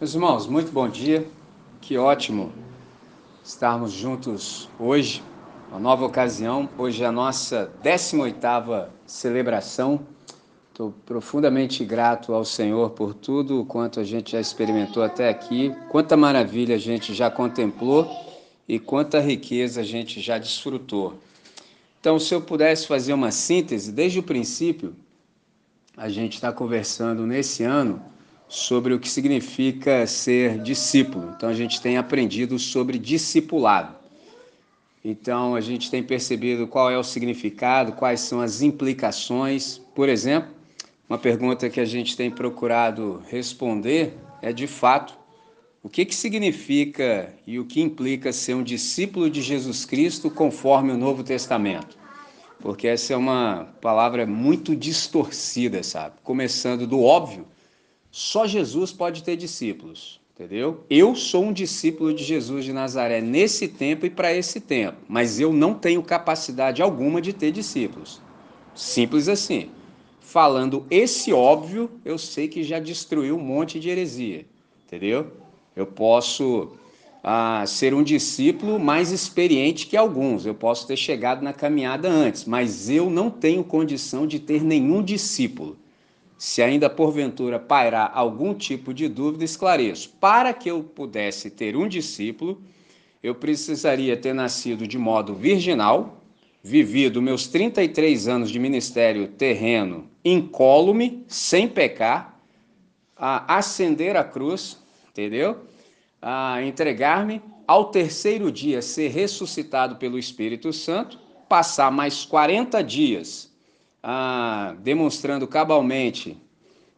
Meus irmãos, muito bom dia. Que ótimo estarmos juntos hoje, uma nova ocasião. Hoje é a nossa 18ª celebração. Estou profundamente grato ao Senhor por tudo quanto a gente já experimentou até aqui, quanta maravilha a gente já contemplou e quanta riqueza a gente já desfrutou. Então, se eu pudesse fazer uma síntese, desde o princípio, a gente está conversando nesse ano sobre o que significa ser discípulo. Então a gente tem aprendido sobre discipulado. Então a gente tem percebido qual é o significado, quais são as implicações. Por exemplo, uma pergunta que a gente tem procurado responder é de fato o que, que significa e o que implica ser um discípulo de Jesus Cristo conforme o Novo Testamento. Porque essa é uma palavra muito distorcida, sabe? Começando do óbvio, só Jesus pode ter discípulos, entendeu? Eu sou um discípulo de Jesus de Nazaré nesse tempo e para esse tempo, mas eu não tenho capacidade alguma de ter discípulos. Simples assim. Falando esse óbvio, eu sei que já destruiu um monte de heresia, entendeu? Eu posso ah, ser um discípulo mais experiente que alguns, eu posso ter chegado na caminhada antes, mas eu não tenho condição de ter nenhum discípulo. Se ainda porventura pairar algum tipo de dúvida, esclareço. Para que eu pudesse ter um discípulo, eu precisaria ter nascido de modo virginal, vivido meus 33 anos de ministério terreno incólume, sem pecar, a ascender a cruz, entendeu? A entregar-me, ao terceiro dia ser ressuscitado pelo Espírito Santo, passar mais 40 dias demonstrando cabalmente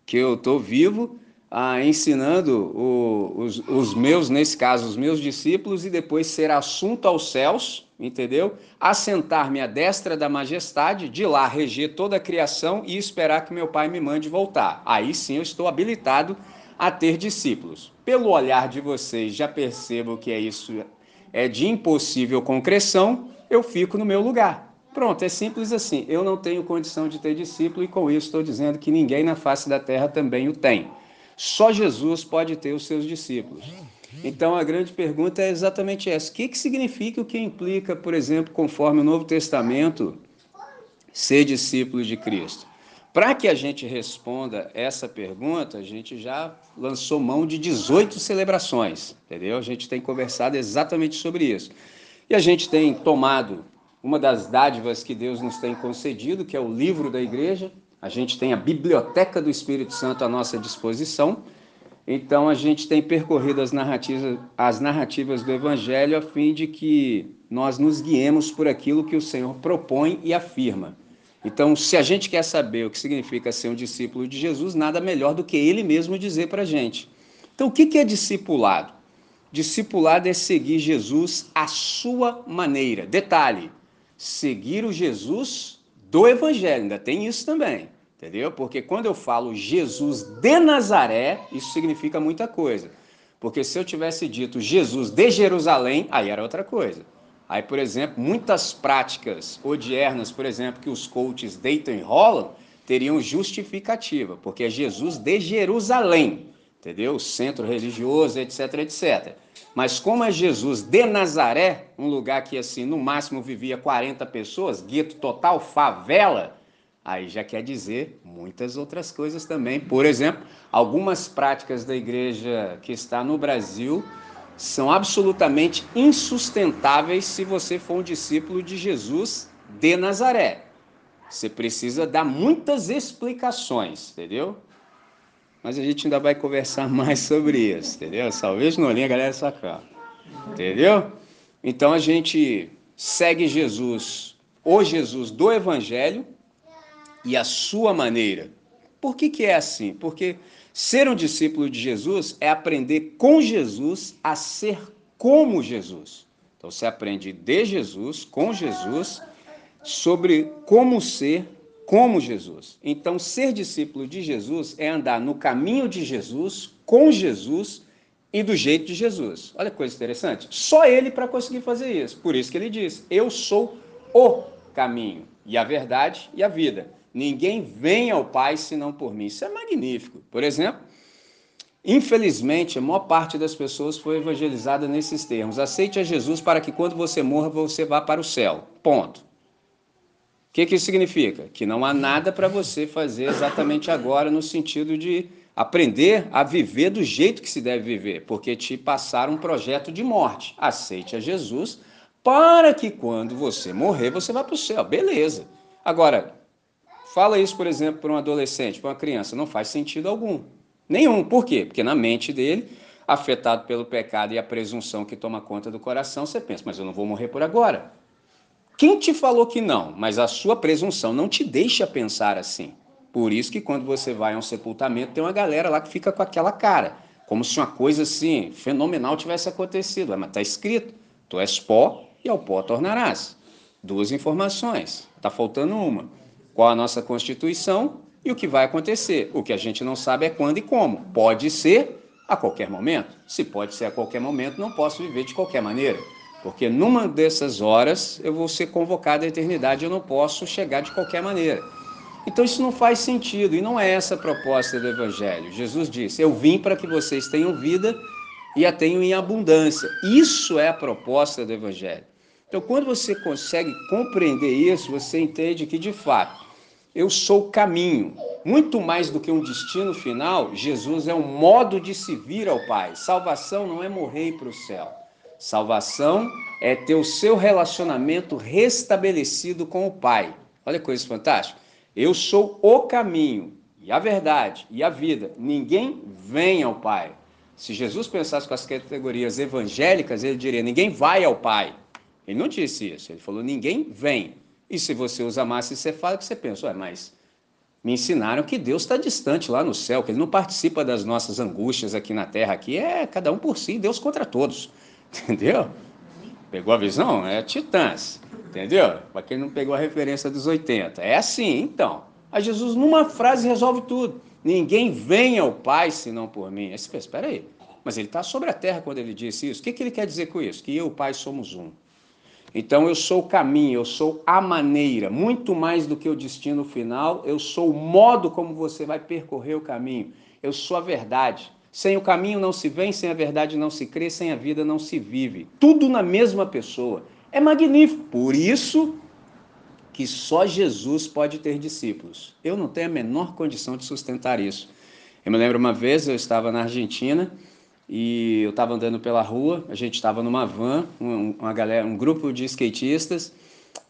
que eu estou vivo, ah, ensinando o, os, os, meus, nesse caso, os meus discípulos, e depois ser assunto aos céus, entendeu? Assentar-me à destra da majestade, de lá reger toda a criação e esperar que meu Pai me mande voltar. Aí sim eu estou habilitado a ter discípulos. Pelo olhar de vocês, já percebo que é isso é de impossível concreção, eu fico no meu lugar. Pronto, é simples assim. Eu não tenho condição de ter discípulo e com isso estou dizendo que ninguém na face da terra também o tem. Só Jesus pode ter os seus discípulos. Então a grande pergunta é exatamente essa: o que, que significa o que implica, por exemplo, conforme o Novo Testamento, ser discípulo de Cristo? Para que a gente responda essa pergunta, a gente já lançou mão de 18 celebrações, entendeu? A gente tem conversado exatamente sobre isso. E a gente tem tomado uma das dádivas que Deus nos tem concedido, que é o livro da igreja. A gente tem a biblioteca do Espírito Santo à nossa disposição. Então a gente tem percorrido as narrativas, as narrativas do Evangelho a fim de que nós nos guiemos por aquilo que o Senhor propõe e afirma. Então, se a gente quer saber o que significa ser um discípulo de Jesus, nada melhor do que ele mesmo dizer para a gente. Então, o que é discipulado? Discipulado é seguir Jesus à sua maneira. Detalhe: seguir o Jesus do Evangelho, ainda tem isso também, entendeu? Porque quando eu falo Jesus de Nazaré, isso significa muita coisa. Porque se eu tivesse dito Jesus de Jerusalém, aí era outra coisa. Aí, por exemplo, muitas práticas odiernas, por exemplo, que os coaches deitam e rolam, teriam justificativa, porque é Jesus de Jerusalém, entendeu? Centro religioso, etc, etc. Mas como é Jesus de Nazaré, um lugar que assim no máximo vivia 40 pessoas, gueto total, favela, aí já quer dizer muitas outras coisas também. Por exemplo, algumas práticas da igreja que está no Brasil são absolutamente insustentáveis se você for um discípulo de Jesus de Nazaré. Você precisa dar muitas explicações, entendeu? Mas a gente ainda vai conversar mais sobre isso, entendeu? Salve Nolinha, galera sacana. Entendeu? Então a gente segue Jesus, o Jesus do Evangelho e a sua maneira. Por que, que é assim? Porque ser um discípulo de Jesus é aprender com Jesus a ser como Jesus. Então você aprende de Jesus, com Jesus, sobre como ser como Jesus. Então, ser discípulo de Jesus é andar no caminho de Jesus, com Jesus e do jeito de Jesus. Olha que coisa interessante. Só ele para conseguir fazer isso. Por isso que ele diz: Eu sou o caminho e a verdade e a vida. Ninguém vem ao Pai senão por mim. Isso é magnífico. Por exemplo, Infelizmente, a maior parte das pessoas foi evangelizada nesses termos. Aceite a Jesus para que quando você morra, você vá para o céu. Ponto. O que, que isso significa? Que não há nada para você fazer exatamente agora, no sentido de aprender a viver do jeito que se deve viver, porque te passaram um projeto de morte. Aceite a Jesus para que quando você morrer, você vá para o céu. Beleza. Agora, fala isso, por exemplo, para um adolescente, para uma criança, não faz sentido algum. Nenhum. Por quê? Porque na mente dele, afetado pelo pecado e a presunção que toma conta do coração, você pensa, mas eu não vou morrer por agora. Quem te falou que não? Mas a sua presunção não te deixa pensar assim. Por isso que quando você vai a um sepultamento, tem uma galera lá que fica com aquela cara, como se uma coisa assim fenomenal tivesse acontecido. Mas está escrito: tu és pó e ao pó tornarás. Duas informações. Está faltando uma. Qual a nossa constituição e o que vai acontecer. O que a gente não sabe é quando e como. Pode ser a qualquer momento. Se pode ser a qualquer momento, não posso viver de qualquer maneira. Porque numa dessas horas eu vou ser convocado à eternidade, eu não posso chegar de qualquer maneira. Então isso não faz sentido e não é essa a proposta do Evangelho. Jesus disse: Eu vim para que vocês tenham vida e a tenham em abundância. Isso é a proposta do Evangelho. Então, quando você consegue compreender isso, você entende que de fato eu sou o caminho. Muito mais do que um destino final, Jesus é um modo de se vir ao Pai. Salvação não é morrer para o céu. Salvação é ter o seu relacionamento restabelecido com o Pai. Olha que coisa fantástica. Eu sou o caminho, e a verdade, e a vida. Ninguém vem ao Pai. Se Jesus pensasse com as categorias evangélicas, ele diria: ninguém vai ao Pai. Ele não disse isso. Ele falou: ninguém vem. E se você usa massa encefálica, você pensa, ué, mas me ensinaram que Deus está distante lá no céu, que Ele não participa das nossas angústias aqui na terra. Aqui é cada um por si, Deus contra todos. Entendeu? Pegou a visão? É titãs. Entendeu? Para quem não pegou a referência dos 80. É assim, então. A Jesus, numa frase, resolve tudo. Ninguém vem ao Pai senão por mim. Aí você pensa, espera aí. Mas ele está sobre a terra quando ele disse isso. O que, que ele quer dizer com isso? Que eu e o Pai somos um. Então eu sou o caminho, eu sou a maneira, muito mais do que o destino final, eu sou o modo como você vai percorrer o caminho. Eu sou a verdade. Sem o caminho não se vem, sem a verdade não se crê, sem a vida não se vive. Tudo na mesma pessoa. É magnífico. Por isso que só Jesus pode ter discípulos. Eu não tenho a menor condição de sustentar isso. Eu me lembro uma vez, eu estava na Argentina, e eu estava andando pela rua, a gente estava numa van, uma galera, um grupo de skatistas,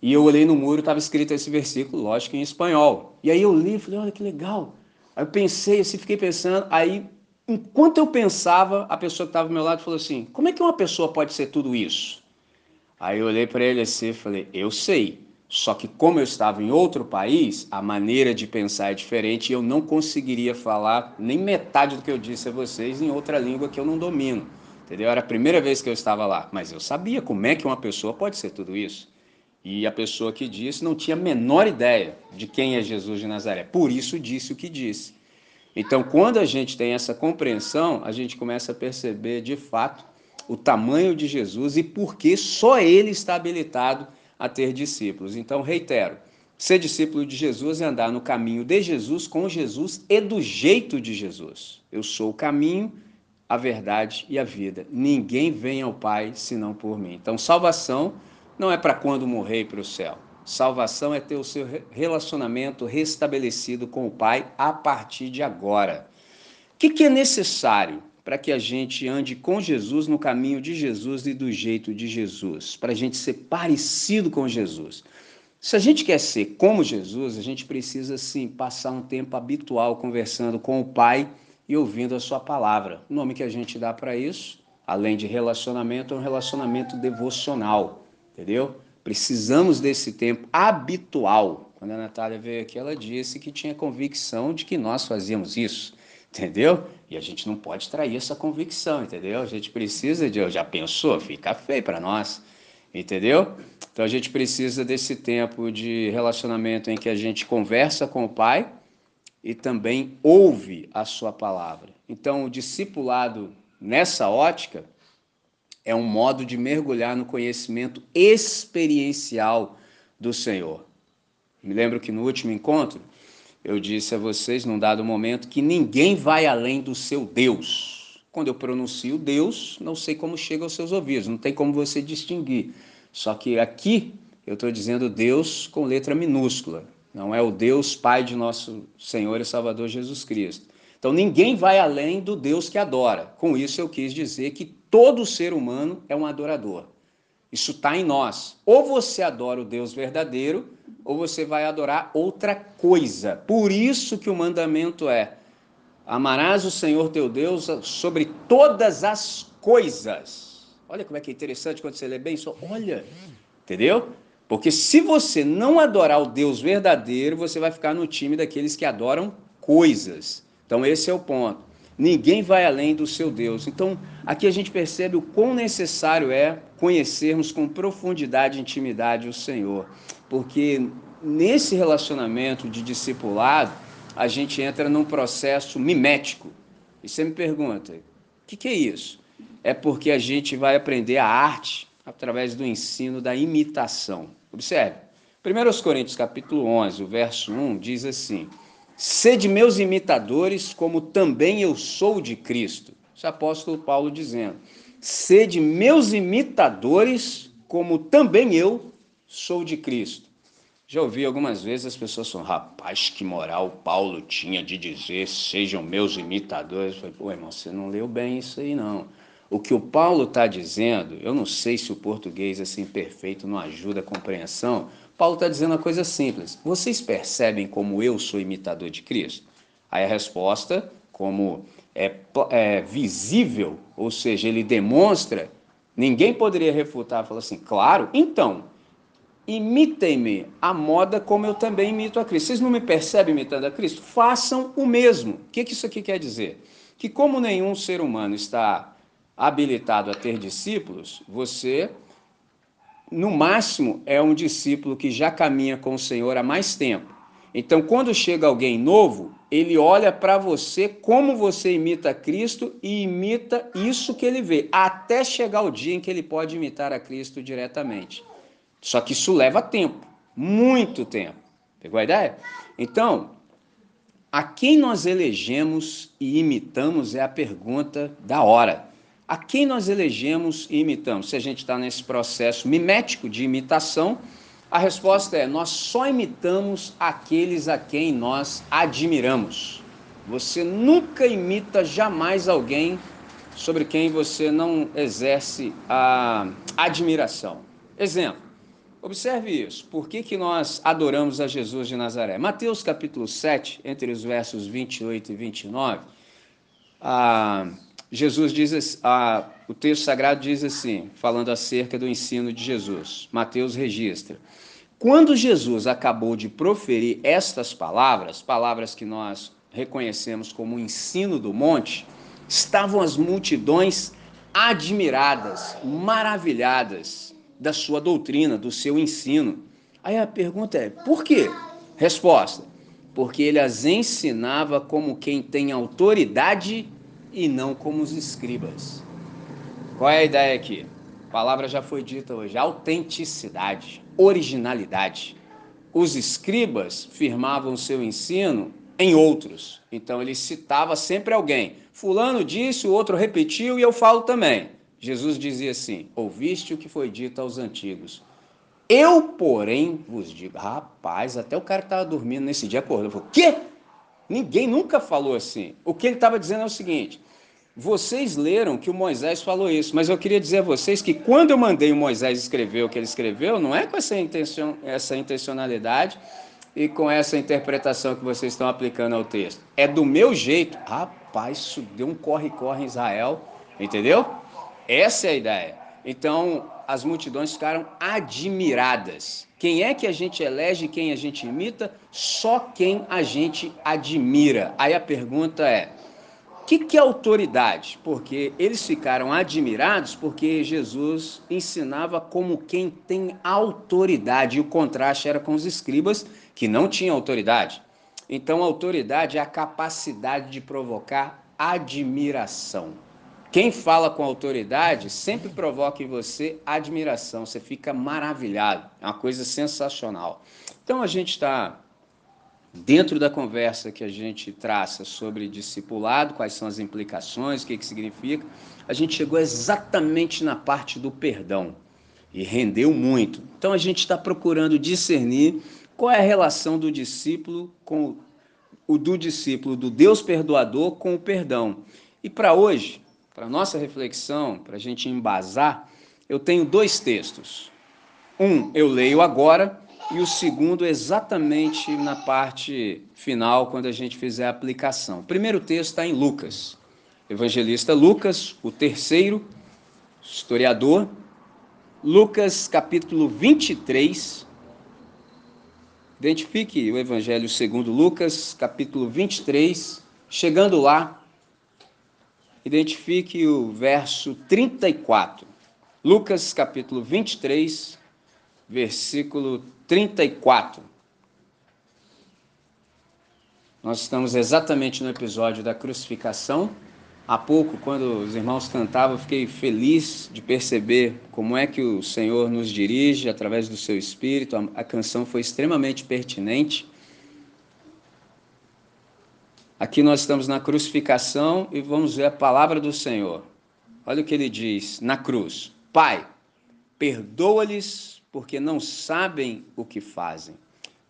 e eu olhei no muro, estava escrito esse versículo, lógico, em espanhol. E aí eu li e falei, olha que legal. Aí eu pensei, assim, fiquei pensando, aí enquanto eu pensava, a pessoa que estava ao meu lado falou assim, como é que uma pessoa pode ser tudo isso? Aí eu olhei para ele assim e falei, eu sei. Só que como eu estava em outro país, a maneira de pensar é diferente e eu não conseguiria falar nem metade do que eu disse a vocês em outra língua que eu não domino. Entendeu? Era a primeira vez que eu estava lá, mas eu sabia como é que uma pessoa pode ser tudo isso. E a pessoa que disse não tinha a menor ideia de quem é Jesus de Nazaré. Por isso disse o que disse. Então, quando a gente tem essa compreensão, a gente começa a perceber de fato o tamanho de Jesus e por que só ele está habilitado a ter discípulos. Então, reitero: ser discípulo de Jesus é andar no caminho de Jesus, com Jesus e do jeito de Jesus. Eu sou o caminho, a verdade e a vida. Ninguém vem ao Pai senão por mim. Então, salvação não é para quando morrer para o céu. Salvação é ter o seu relacionamento restabelecido com o Pai a partir de agora. O que, que é necessário para que a gente ande com Jesus no caminho de Jesus e do jeito de Jesus, para a gente ser parecido com Jesus. Se a gente quer ser como Jesus, a gente precisa sim passar um tempo habitual conversando com o Pai e ouvindo a sua palavra. O nome que a gente dá para isso, além de relacionamento, é um relacionamento devocional, entendeu? Precisamos desse tempo habitual. Quando a Natália veio aqui, ela disse que tinha convicção de que nós fazíamos isso entendeu? E a gente não pode trair essa convicção, entendeu? A gente precisa de, já pensou, fica feio para nós, entendeu? Então a gente precisa desse tempo de relacionamento em que a gente conversa com o Pai e também ouve a sua palavra. Então o discipulado nessa ótica é um modo de mergulhar no conhecimento experiencial do Senhor. Me lembro que no último encontro eu disse a vocês num dado momento que ninguém vai além do seu Deus. Quando eu pronuncio Deus, não sei como chega aos seus ouvidos, não tem como você distinguir. Só que aqui eu estou dizendo Deus com letra minúscula, não é o Deus Pai de nosso Senhor e Salvador Jesus Cristo. Então ninguém vai além do Deus que adora. Com isso eu quis dizer que todo ser humano é um adorador. Isso está em nós. Ou você adora o Deus verdadeiro, ou você vai adorar outra coisa. Por isso que o mandamento é: amarás o Senhor teu Deus sobre todas as coisas. Olha como é que é interessante quando você lê bem isso. Olha, entendeu? Porque se você não adorar o Deus verdadeiro, você vai ficar no time daqueles que adoram coisas. Então, esse é o ponto. Ninguém vai além do seu Deus. Então, aqui a gente percebe o quão necessário é conhecermos com profundidade e intimidade o Senhor. Porque nesse relacionamento de discipulado, a gente entra num processo mimético. E você me pergunta, o que, que é isso? É porque a gente vai aprender a arte através do ensino da imitação. Observe. 1 Coríntios capítulo 11, o verso 1 diz assim: Sede meus imitadores, como também eu sou de Cristo. Isso é o apóstolo Paulo dizendo. Sede meus imitadores, como também eu sou de Cristo. Já ouvi algumas vezes as pessoas falando, rapaz, que moral Paulo tinha de dizer, sejam meus imitadores. Eu falei, pô, irmão, você não leu bem isso aí, não. O que o Paulo está dizendo, eu não sei se o português assim perfeito não ajuda a compreensão. Paulo está dizendo uma coisa simples. Vocês percebem como eu sou imitador de Cristo? Aí a resposta, como é, é visível, ou seja, ele demonstra, ninguém poderia refutar, falar assim, claro, então, imitem-me a moda como eu também imito a Cristo. Vocês não me percebem imitando a Cristo? Façam o mesmo. O que, que isso aqui quer dizer? Que como nenhum ser humano está habilitado a ter discípulos, você, no máximo, é um discípulo que já caminha com o Senhor há mais tempo. Então, quando chega alguém novo, ele olha para você como você imita Cristo e imita isso que ele vê, até chegar o dia em que ele pode imitar a Cristo diretamente. Só que isso leva tempo, muito tempo. Pegou a ideia? Então, a quem nós elegemos e imitamos é a pergunta da hora a quem nós elegemos e imitamos? Se a gente está nesse processo mimético de imitação, a resposta é: nós só imitamos aqueles a quem nós admiramos. Você nunca imita jamais alguém sobre quem você não exerce a admiração. Exemplo, observe isso. Por que, que nós adoramos a Jesus de Nazaré? Mateus capítulo 7, entre os versos 28 e 29, ah, Jesus diz, ah, o texto sagrado diz assim, falando acerca do ensino de Jesus. Mateus registra. Quando Jesus acabou de proferir estas palavras, palavras que nós reconhecemos como ensino do monte, estavam as multidões admiradas, maravilhadas da sua doutrina, do seu ensino. Aí a pergunta é: por quê? Resposta: porque ele as ensinava como quem tem autoridade e não como os escribas. Qual é a ideia aqui? A palavra já foi dita hoje: autenticidade, originalidade. Os escribas firmavam seu ensino em outros. Então ele citava sempre alguém. Fulano disse, o outro repetiu e eu falo também. Jesus dizia assim: Ouviste o que foi dito aos antigos. Eu, porém, vos digo, rapaz, até o cara que estava dormindo nesse dia acordou. Falou, quê? Ninguém nunca falou assim. O que ele estava dizendo é o seguinte: vocês leram que o Moisés falou isso, mas eu queria dizer a vocês que quando eu mandei o Moisés escrever o que ele escreveu, não é com essa, intenção, essa intencionalidade e com essa interpretação que vocês estão aplicando ao texto. É do meu jeito. Rapaz, isso deu um corre-corre em Israel, entendeu? Essa é a ideia. Então, as multidões ficaram admiradas. Quem é que a gente elege, quem a gente imita? Só quem a gente admira. Aí a pergunta é: o que, que é autoridade? Porque eles ficaram admirados porque Jesus ensinava como quem tem autoridade, e o contraste era com os escribas que não tinham autoridade. Então, autoridade é a capacidade de provocar admiração. Quem fala com autoridade sempre provoca em você admiração, você fica maravilhado, é uma coisa sensacional. Então a gente está dentro da conversa que a gente traça sobre discipulado, quais são as implicações, o que, que significa, a gente chegou exatamente na parte do perdão e rendeu muito. Então a gente está procurando discernir qual é a relação do discípulo com o do discípulo do Deus perdoador com o perdão. E para hoje, para nossa reflexão, para a gente embasar, eu tenho dois textos. Um eu leio agora e o segundo exatamente na parte final, quando a gente fizer a aplicação. O primeiro texto está em Lucas. Evangelista Lucas, o terceiro historiador, Lucas capítulo 23. Identifique o Evangelho segundo Lucas, capítulo 23. Chegando lá, identifique o verso 34. Lucas capítulo 23, versículo 34. Nós estamos exatamente no episódio da crucificação. Há pouco, quando os irmãos cantavam, fiquei feliz de perceber como é que o Senhor nos dirige através do seu espírito. A, canção foi extremamente pertinente. Aqui nós estamos na crucificação e vamos ver a palavra do Senhor. Olha o que ele diz na cruz: Pai, perdoa-lhes porque não sabem o que fazem.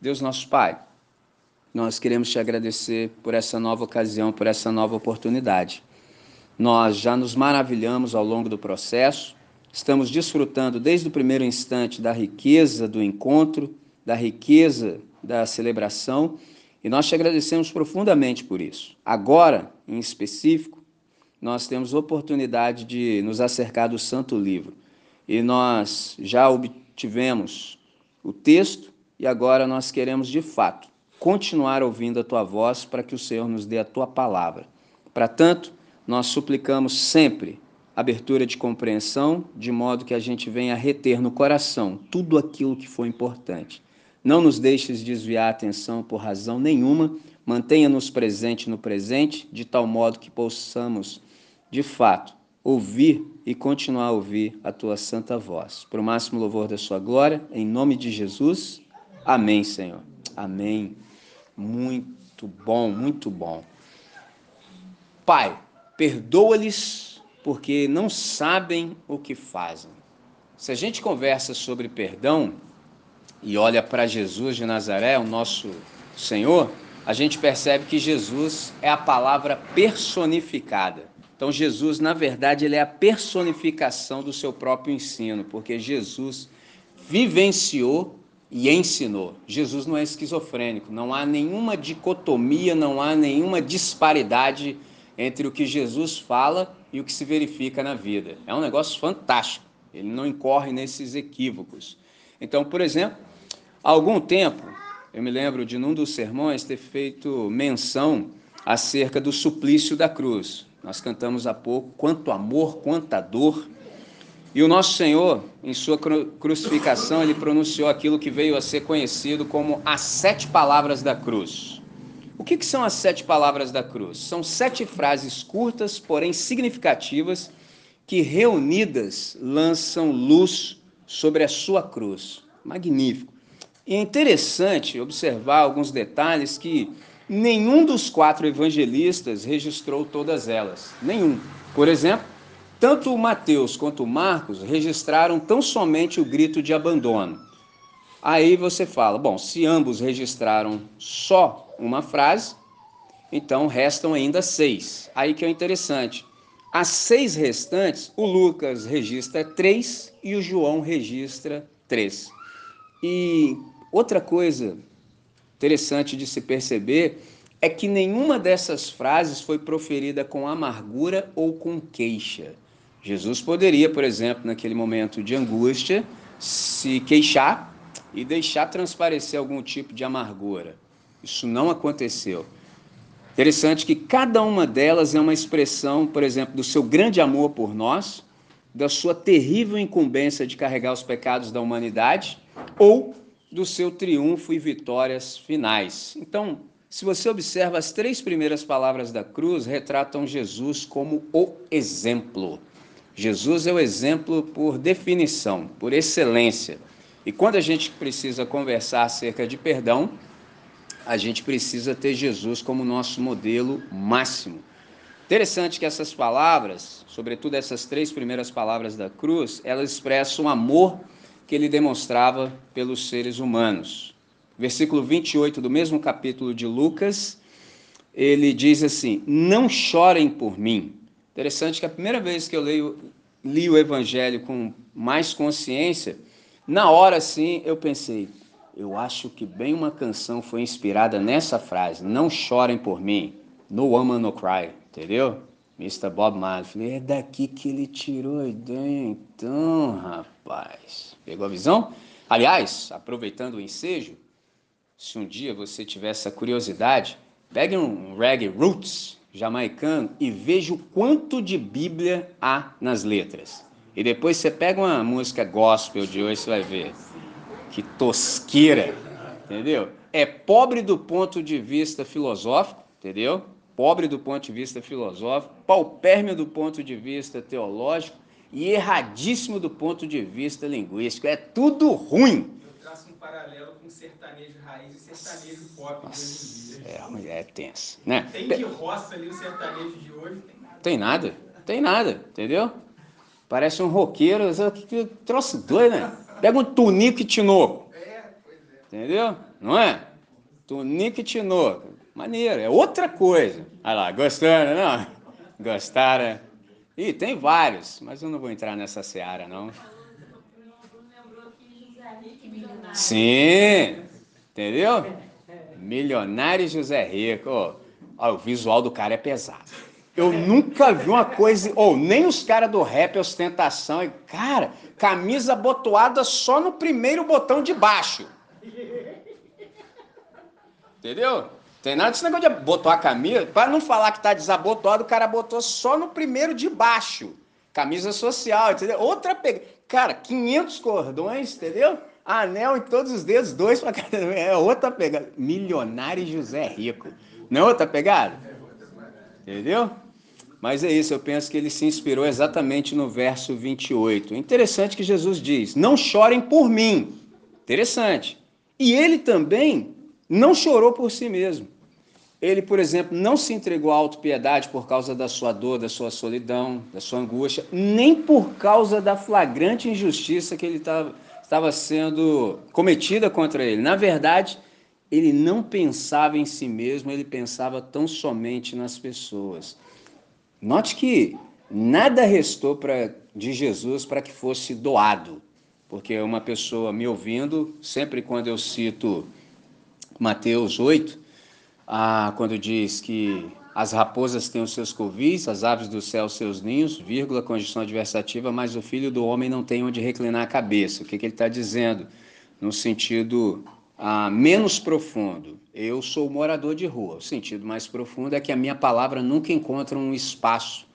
Deus nosso Pai, nós queremos te agradecer por essa nova ocasião, por essa nova oportunidade. Nós já nos maravilhamos ao longo do processo, estamos desfrutando desde o primeiro instante da riqueza do encontro, da riqueza da celebração, e nós te agradecemos profundamente por isso. Agora, em específico, nós temos oportunidade de nos acercar do Santo Livro. E nós já tivemos o texto e agora nós queremos de fato continuar ouvindo a tua voz para que o Senhor nos dê a tua palavra. Para tanto, nós suplicamos sempre abertura de compreensão, de modo que a gente venha reter no coração tudo aquilo que foi importante. Não nos deixes desviar a atenção por razão nenhuma, mantenha-nos presente no presente, de tal modo que possamos, de fato, ouvir e continuar a ouvir a tua santa voz. Para o máximo louvor da sua glória, em nome de Jesus. Amém, Senhor. Amém. Muito bom, muito bom. Pai, perdoa-lhes porque não sabem o que fazem. Se a gente conversa sobre perdão e olha para Jesus de Nazaré, o nosso Senhor, a gente percebe que Jesus é a palavra personificada. Então Jesus, na verdade, ele é a personificação do seu próprio ensino, porque Jesus vivenciou e ensinou. Jesus não é esquizofrênico, não há nenhuma dicotomia, não há nenhuma disparidade entre o que Jesus fala e o que se verifica na vida. É um negócio fantástico. Ele não incorre nesses equívocos. Então, por exemplo, há algum tempo, eu me lembro de num dos sermões ter feito menção acerca do suplício da cruz. Nós cantamos há pouco, quanto amor, quanta dor. E o nosso Senhor, em sua crucificação, ele pronunciou aquilo que veio a ser conhecido como as sete palavras da cruz. O que, que são as sete palavras da cruz? São sete frases curtas, porém significativas, que reunidas lançam luz sobre a sua cruz. Magnífico. E é interessante observar alguns detalhes que nenhum dos quatro evangelistas registrou todas elas. Nenhum. Por exemplo, tanto o Mateus quanto Marcos registraram tão somente o grito de abandono. Aí você fala, bom, se ambos registraram só uma frase, então restam ainda seis. Aí que é interessante. As seis restantes, o Lucas registra três e o João registra três. E outra coisa interessante de se perceber é que nenhuma dessas frases foi proferida com amargura ou com queixa. Jesus poderia, por exemplo, naquele momento de angústia, se queixar e deixar transparecer algum tipo de amargura. Isso não aconteceu. Interessante que cada uma delas é uma expressão, por exemplo, do seu grande amor por nós, da sua terrível incumbência de carregar os pecados da humanidade ou do seu triunfo e vitórias finais. Então, se você observa, as três primeiras palavras da cruz retratam Jesus como o exemplo. Jesus é o exemplo por definição, por excelência. E quando a gente precisa conversar acerca de perdão, a gente precisa ter Jesus como nosso modelo máximo. Interessante que essas palavras, sobretudo essas três primeiras palavras da cruz, elas expressam amor que ele demonstrava pelos seres humanos. Versículo 28 do mesmo capítulo de Lucas, ele diz assim: Não chorem por mim. Interessante que a primeira vez que eu leio, li o Evangelho com mais consciência, na hora sim eu pensei, eu acho que bem uma canção foi inspirada nessa frase: Não chorem por mim, no woman no cry. Entendeu? Mr. Bob Marley. É daqui que ele tirou a ideia, então, rapaz. Pegou a visão? Aliás, aproveitando o ensejo, se um dia você tiver essa curiosidade, pegue um reggae roots jamaicano e veja o quanto de Bíblia há nas letras. E depois você pega uma música gospel de hoje, você vai ver que tosqueira, entendeu? É pobre do ponto de vista filosófico, entendeu? Pobre do ponto de vista filosófico, paupérrimo do ponto de vista teológico e erradíssimo do ponto de vista linguístico. É tudo ruim. Eu traço um paralelo com sertanejo raiz e sertanejo pop Nossa, É, é tenso, né? Tem que roça ali o sertanejo de hoje? Tem nada. Tem nada, tem nada, entendeu? Parece um roqueiro, que, que troço doido, né? Pega um tunico e tinoco. É, pois é. Entendeu? Não é? Tunico e tinoco. Maneiro, é outra coisa. Olha lá, gostando, não? Gostaram? Ih, tem vários, mas eu não vou entrar nessa seara, não. Sim, entendeu? Milionário José Rico. Ó, o visual do cara é pesado. Eu nunca vi uma coisa, ou nem os caras do rap ostentação. Cara, camisa botoada só no primeiro botão de baixo. Entendeu? Tem nada desse negócio de botar a camisa. Para não falar que tá desabotoado, o cara botou só no primeiro de baixo. Camisa social, entendeu? Outra pegada. Cara, 500 cordões, entendeu? Anel em todos os dedos, dois para cada. É outra pegada. Milionário José Rico. Não é outra pegada? Entendeu? Mas é isso, eu penso que ele se inspirou exatamente no verso 28. Interessante que Jesus diz: Não chorem por mim. Interessante. E ele também não chorou por si mesmo. Ele, por exemplo, não se entregou à autopiedade por causa da sua dor, da sua solidão, da sua angústia, nem por causa da flagrante injustiça que ele estava sendo cometida contra ele. Na verdade, ele não pensava em si mesmo, ele pensava tão somente nas pessoas. Note que nada restou de Jesus para que fosse doado, porque uma pessoa me ouvindo, sempre quando eu cito Mateus 8, ah, quando diz que as raposas têm os seus covis, as aves do céu seus ninhos, vírgula, condição adversativa, mas o filho do homem não tem onde reclinar a cabeça. O que, que ele está dizendo? No sentido ah, menos profundo. Eu sou morador de rua. O sentido mais profundo é que a minha palavra nunca encontra um espaço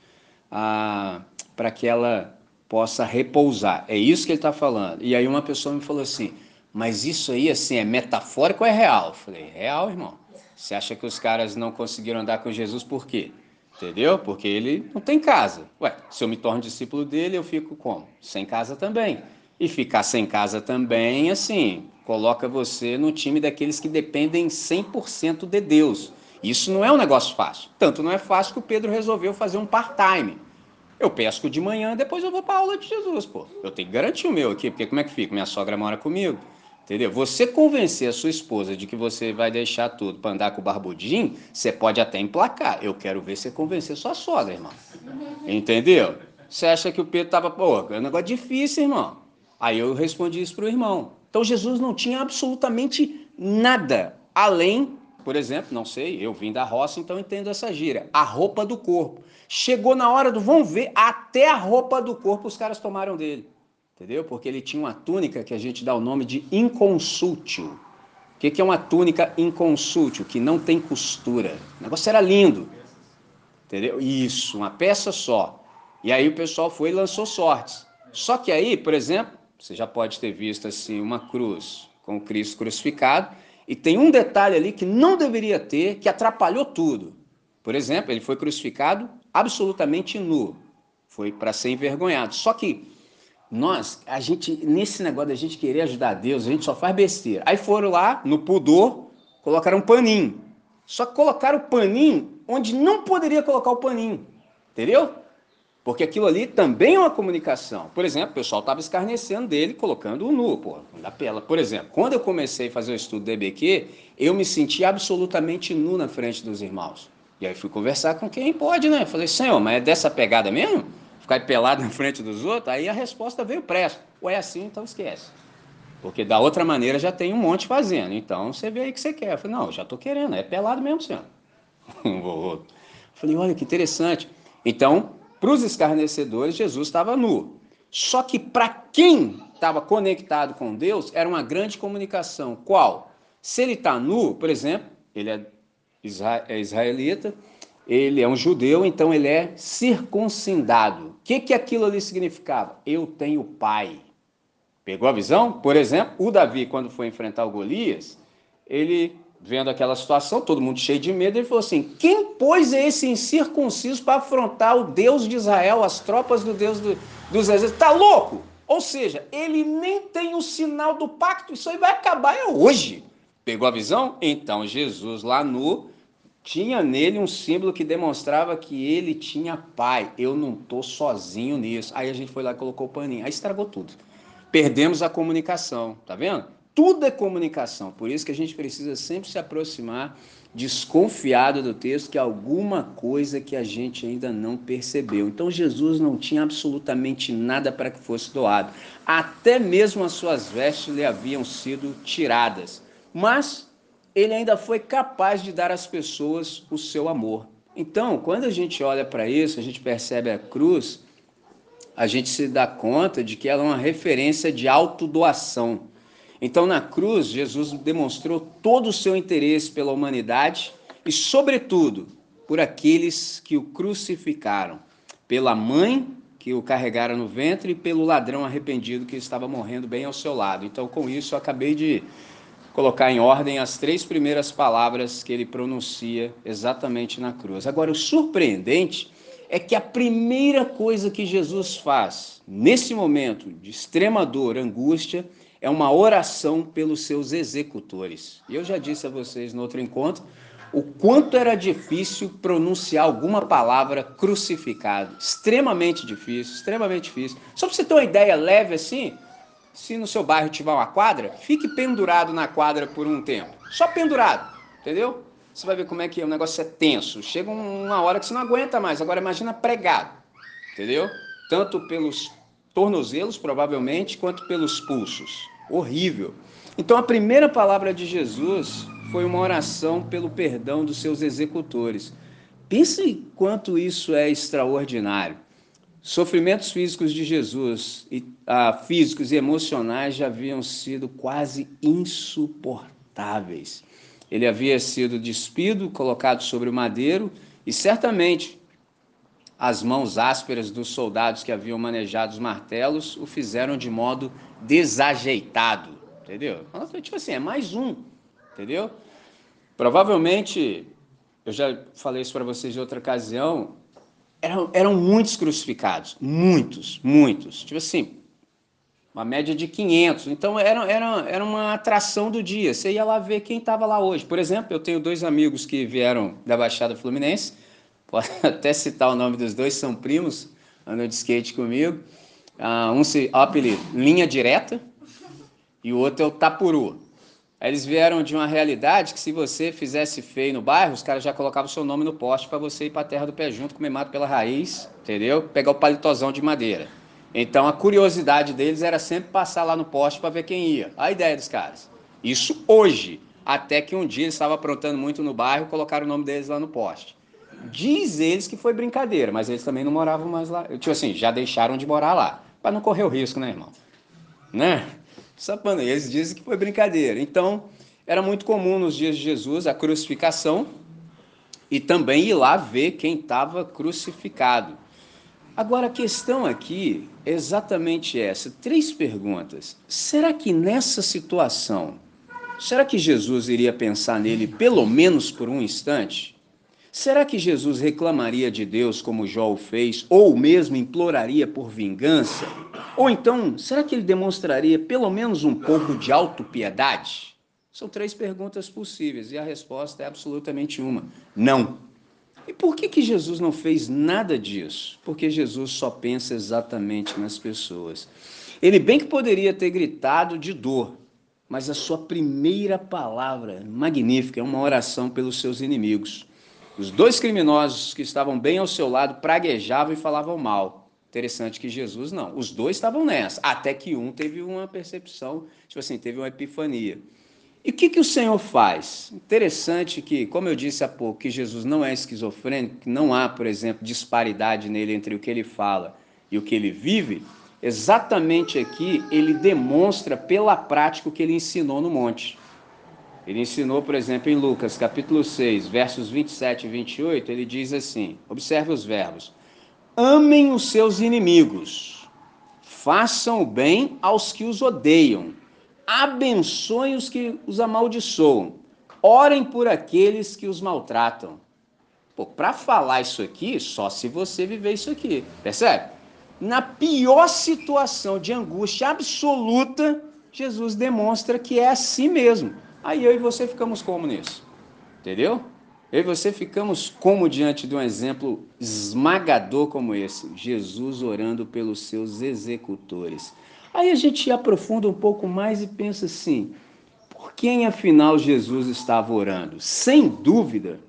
ah, para que ela possa repousar. É isso que ele está falando. E aí uma pessoa me falou assim: mas isso aí, assim, é metafórico ou é real? Eu falei, real, irmão. Você acha que os caras não conseguiram andar com Jesus por quê? Entendeu? Porque ele não tem casa. Ué, se eu me torno discípulo dele, eu fico como? Sem casa também. E ficar sem casa também, assim, coloca você no time daqueles que dependem 100% de Deus. Isso não é um negócio fácil. Tanto não é fácil que o Pedro resolveu fazer um part-time. Eu pesco de manhã, depois eu vou para aula de Jesus, pô. Eu tenho que garantir o meu aqui, porque como é que fica? Minha sogra mora comigo. Entendeu? Você convencer a sua esposa de que você vai deixar tudo para andar com o barbudinho, você pode até emplacar. Eu quero ver você convencer sua sogra, irmão. Entendeu? Você acha que o Pedro estava, pô, é um negócio difícil, irmão. Aí eu respondi isso para o irmão. Então Jesus não tinha absolutamente nada além, por exemplo, não sei, eu vim da roça, então entendo essa gíria, a roupa do corpo. Chegou na hora do, vamos ver, até a roupa do corpo os caras tomaram dele. Entendeu? Porque ele tinha uma túnica que a gente dá o nome de inconsútil. O que é uma túnica inconsútil? Que não tem costura. O negócio era lindo. Entendeu? Isso, uma peça só. E aí o pessoal foi e lançou sortes. Só que aí, por exemplo, você já pode ter visto assim uma cruz com Cristo crucificado, e tem um detalhe ali que não deveria ter, que atrapalhou tudo. Por exemplo, ele foi crucificado absolutamente nu. Foi para ser envergonhado. Só que nós, a gente, nesse negócio da gente querer ajudar Deus, a gente só faz besteira. Aí foram lá, no pudor, colocaram um paninho. Só colocaram o paninho onde não poderia colocar o paninho. Entendeu? Porque aquilo ali também é uma comunicação. Por exemplo, o pessoal estava escarnecendo dele, colocando o nu, pô, da pela. Por exemplo, quando eu comecei a fazer o estudo do EBQ, eu me senti absolutamente nu na frente dos irmãos. E aí fui conversar com quem pode, né? falei, senhor, mas é dessa pegada mesmo? Ficar pelado na frente dos outros? Aí a resposta veio pressa. Ou é assim, então esquece. Porque da outra maneira já tem um monte fazendo. Então você vê aí o que você quer. Eu falei, não, já estou querendo, é pelado mesmo, senhor. falei, olha que interessante. Então, para os escarnecedores, Jesus estava nu. Só que para quem estava conectado com Deus, era uma grande comunicação. Qual? Se ele está nu, por exemplo, ele é, é israelita, ele é um judeu, então ele é circuncidado. O que, que aquilo ali significava? Eu tenho pai. Pegou a visão? Por exemplo, o Davi, quando foi enfrentar o Golias, ele, vendo aquela situação, todo mundo cheio de medo, ele falou assim: quem pôs esse incircunciso para afrontar o Deus de Israel, as tropas do Deus do, dos exércitos? Está louco? Ou seja, ele nem tem o sinal do pacto, isso aí vai acabar é hoje. Pegou a visão? Então Jesus lá no tinha nele um símbolo que demonstrava que ele tinha pai. Eu não estou sozinho nisso. Aí a gente foi lá e colocou o paninho. Aí estragou tudo. Perdemos a comunicação, tá vendo? Tudo é comunicação. Por isso que a gente precisa sempre se aproximar desconfiado do texto que alguma coisa que a gente ainda não percebeu. Então Jesus não tinha absolutamente nada para que fosse doado. Até mesmo as suas vestes lhe haviam sido tiradas. Mas ele ainda foi capaz de dar às pessoas o seu amor. Então, quando a gente olha para isso, a gente percebe a cruz, a gente se dá conta de que ela é uma referência de autodoação. Então, na cruz, Jesus demonstrou todo o seu interesse pela humanidade e, sobretudo, por aqueles que o crucificaram, pela mãe que o carregaram no ventre e pelo ladrão arrependido que estava morrendo bem ao seu lado. Então, com isso, eu acabei de colocar em ordem as três primeiras palavras que ele pronuncia exatamente na cruz. Agora, o surpreendente é que a primeira coisa que Jesus faz nesse momento de extrema dor, angústia, é uma oração pelos seus executores. E eu já disse a vocês no outro encontro o quanto era difícil pronunciar alguma palavra crucificado. Extremamente difícil, extremamente difícil. Só para você ter uma ideia leve assim, se no seu bairro tiver uma quadra, fique pendurado na quadra por um tempo. Só pendurado, entendeu? Você vai ver como é que é, o negócio é tenso. Chega uma hora que você não aguenta mais. Agora imagina pregado, entendeu? Tanto pelos tornozelos, provavelmente, quanto pelos pulsos. Horrível. Então a primeira palavra de Jesus foi uma oração pelo perdão dos seus executores. Pense quanto isso é extraordinário. Sofrimentos físicos de Jesus, e, ah, físicos e emocionais, já haviam sido quase insuportáveis. Ele havia sido despido, colocado sobre o madeiro, e certamente as mãos ásperas dos soldados que haviam manejado os martelos o fizeram de modo desajeitado, entendeu? Tipo assim, é mais um, entendeu? Provavelmente, eu já falei isso para vocês em outra ocasião, eram, eram muitos crucificados, muitos, muitos. Tipo assim, uma média de 500. Então era, era, era uma atração do dia. Você ia lá ver quem estava lá hoje. Por exemplo, eu tenho dois amigos que vieram da Baixada Fluminense. Posso até citar o nome dos dois, são primos, andam de skate comigo. Uh, um se apelido Linha Direta e o outro é o Tapuru. Eles vieram de uma realidade que se você fizesse feio no bairro, os caras já colocavam o seu nome no poste para você ir para a terra do pé junto, comer mato pela raiz, entendeu? Pegar o palitozão de madeira. Então a curiosidade deles era sempre passar lá no poste para ver quem ia. A ideia dos caras. Isso hoje. Até que um dia eles estavam aprontando muito no bairro, colocaram o nome deles lá no poste. Diz eles que foi brincadeira, mas eles também não moravam mais lá. Tipo assim, já deixaram de morar lá. Para não correr o risco, né, irmão? Né? Sapando. Eles dizem que foi brincadeira. Então, era muito comum nos dias de Jesus a crucificação e também ir lá ver quem estava crucificado. Agora, a questão aqui é exatamente essa: três perguntas. Será que nessa situação, será que Jesus iria pensar nele pelo menos por um instante? Será que Jesus reclamaria de Deus como Jó o fez, ou mesmo imploraria por vingança? Ou então, será que ele demonstraria pelo menos um pouco de autopiedade? São três perguntas possíveis e a resposta é absolutamente uma: não. E por que, que Jesus não fez nada disso? Porque Jesus só pensa exatamente nas pessoas. Ele bem que poderia ter gritado de dor, mas a sua primeira palavra, magnífica, é uma oração pelos seus inimigos. Os dois criminosos que estavam bem ao seu lado praguejavam e falavam mal. Interessante que Jesus não. Os dois estavam nessa, até que um teve uma percepção, tipo assim, teve uma epifania. E o que, que o Senhor faz? Interessante que, como eu disse há pouco, que Jesus não é esquizofrênico, que não há, por exemplo, disparidade nele entre o que ele fala e o que ele vive. Exatamente aqui ele demonstra pela prática o que ele ensinou no monte. Ele ensinou, por exemplo, em Lucas, capítulo 6, versos 27 e 28, ele diz assim: observe os verbos. Amem os seus inimigos, façam o bem aos que os odeiam, abençoem os que os amaldiçoam, orem por aqueles que os maltratam. Pô, para falar isso aqui, só se você viver isso aqui, percebe? Na pior situação de angústia absoluta, Jesus demonstra que é assim mesmo. Aí eu e você ficamos como nisso? Entendeu? Eu e você ficamos como diante de um exemplo esmagador como esse, Jesus orando pelos seus executores. Aí a gente aprofunda um pouco mais e pensa assim: por quem afinal Jesus estava orando? Sem dúvida,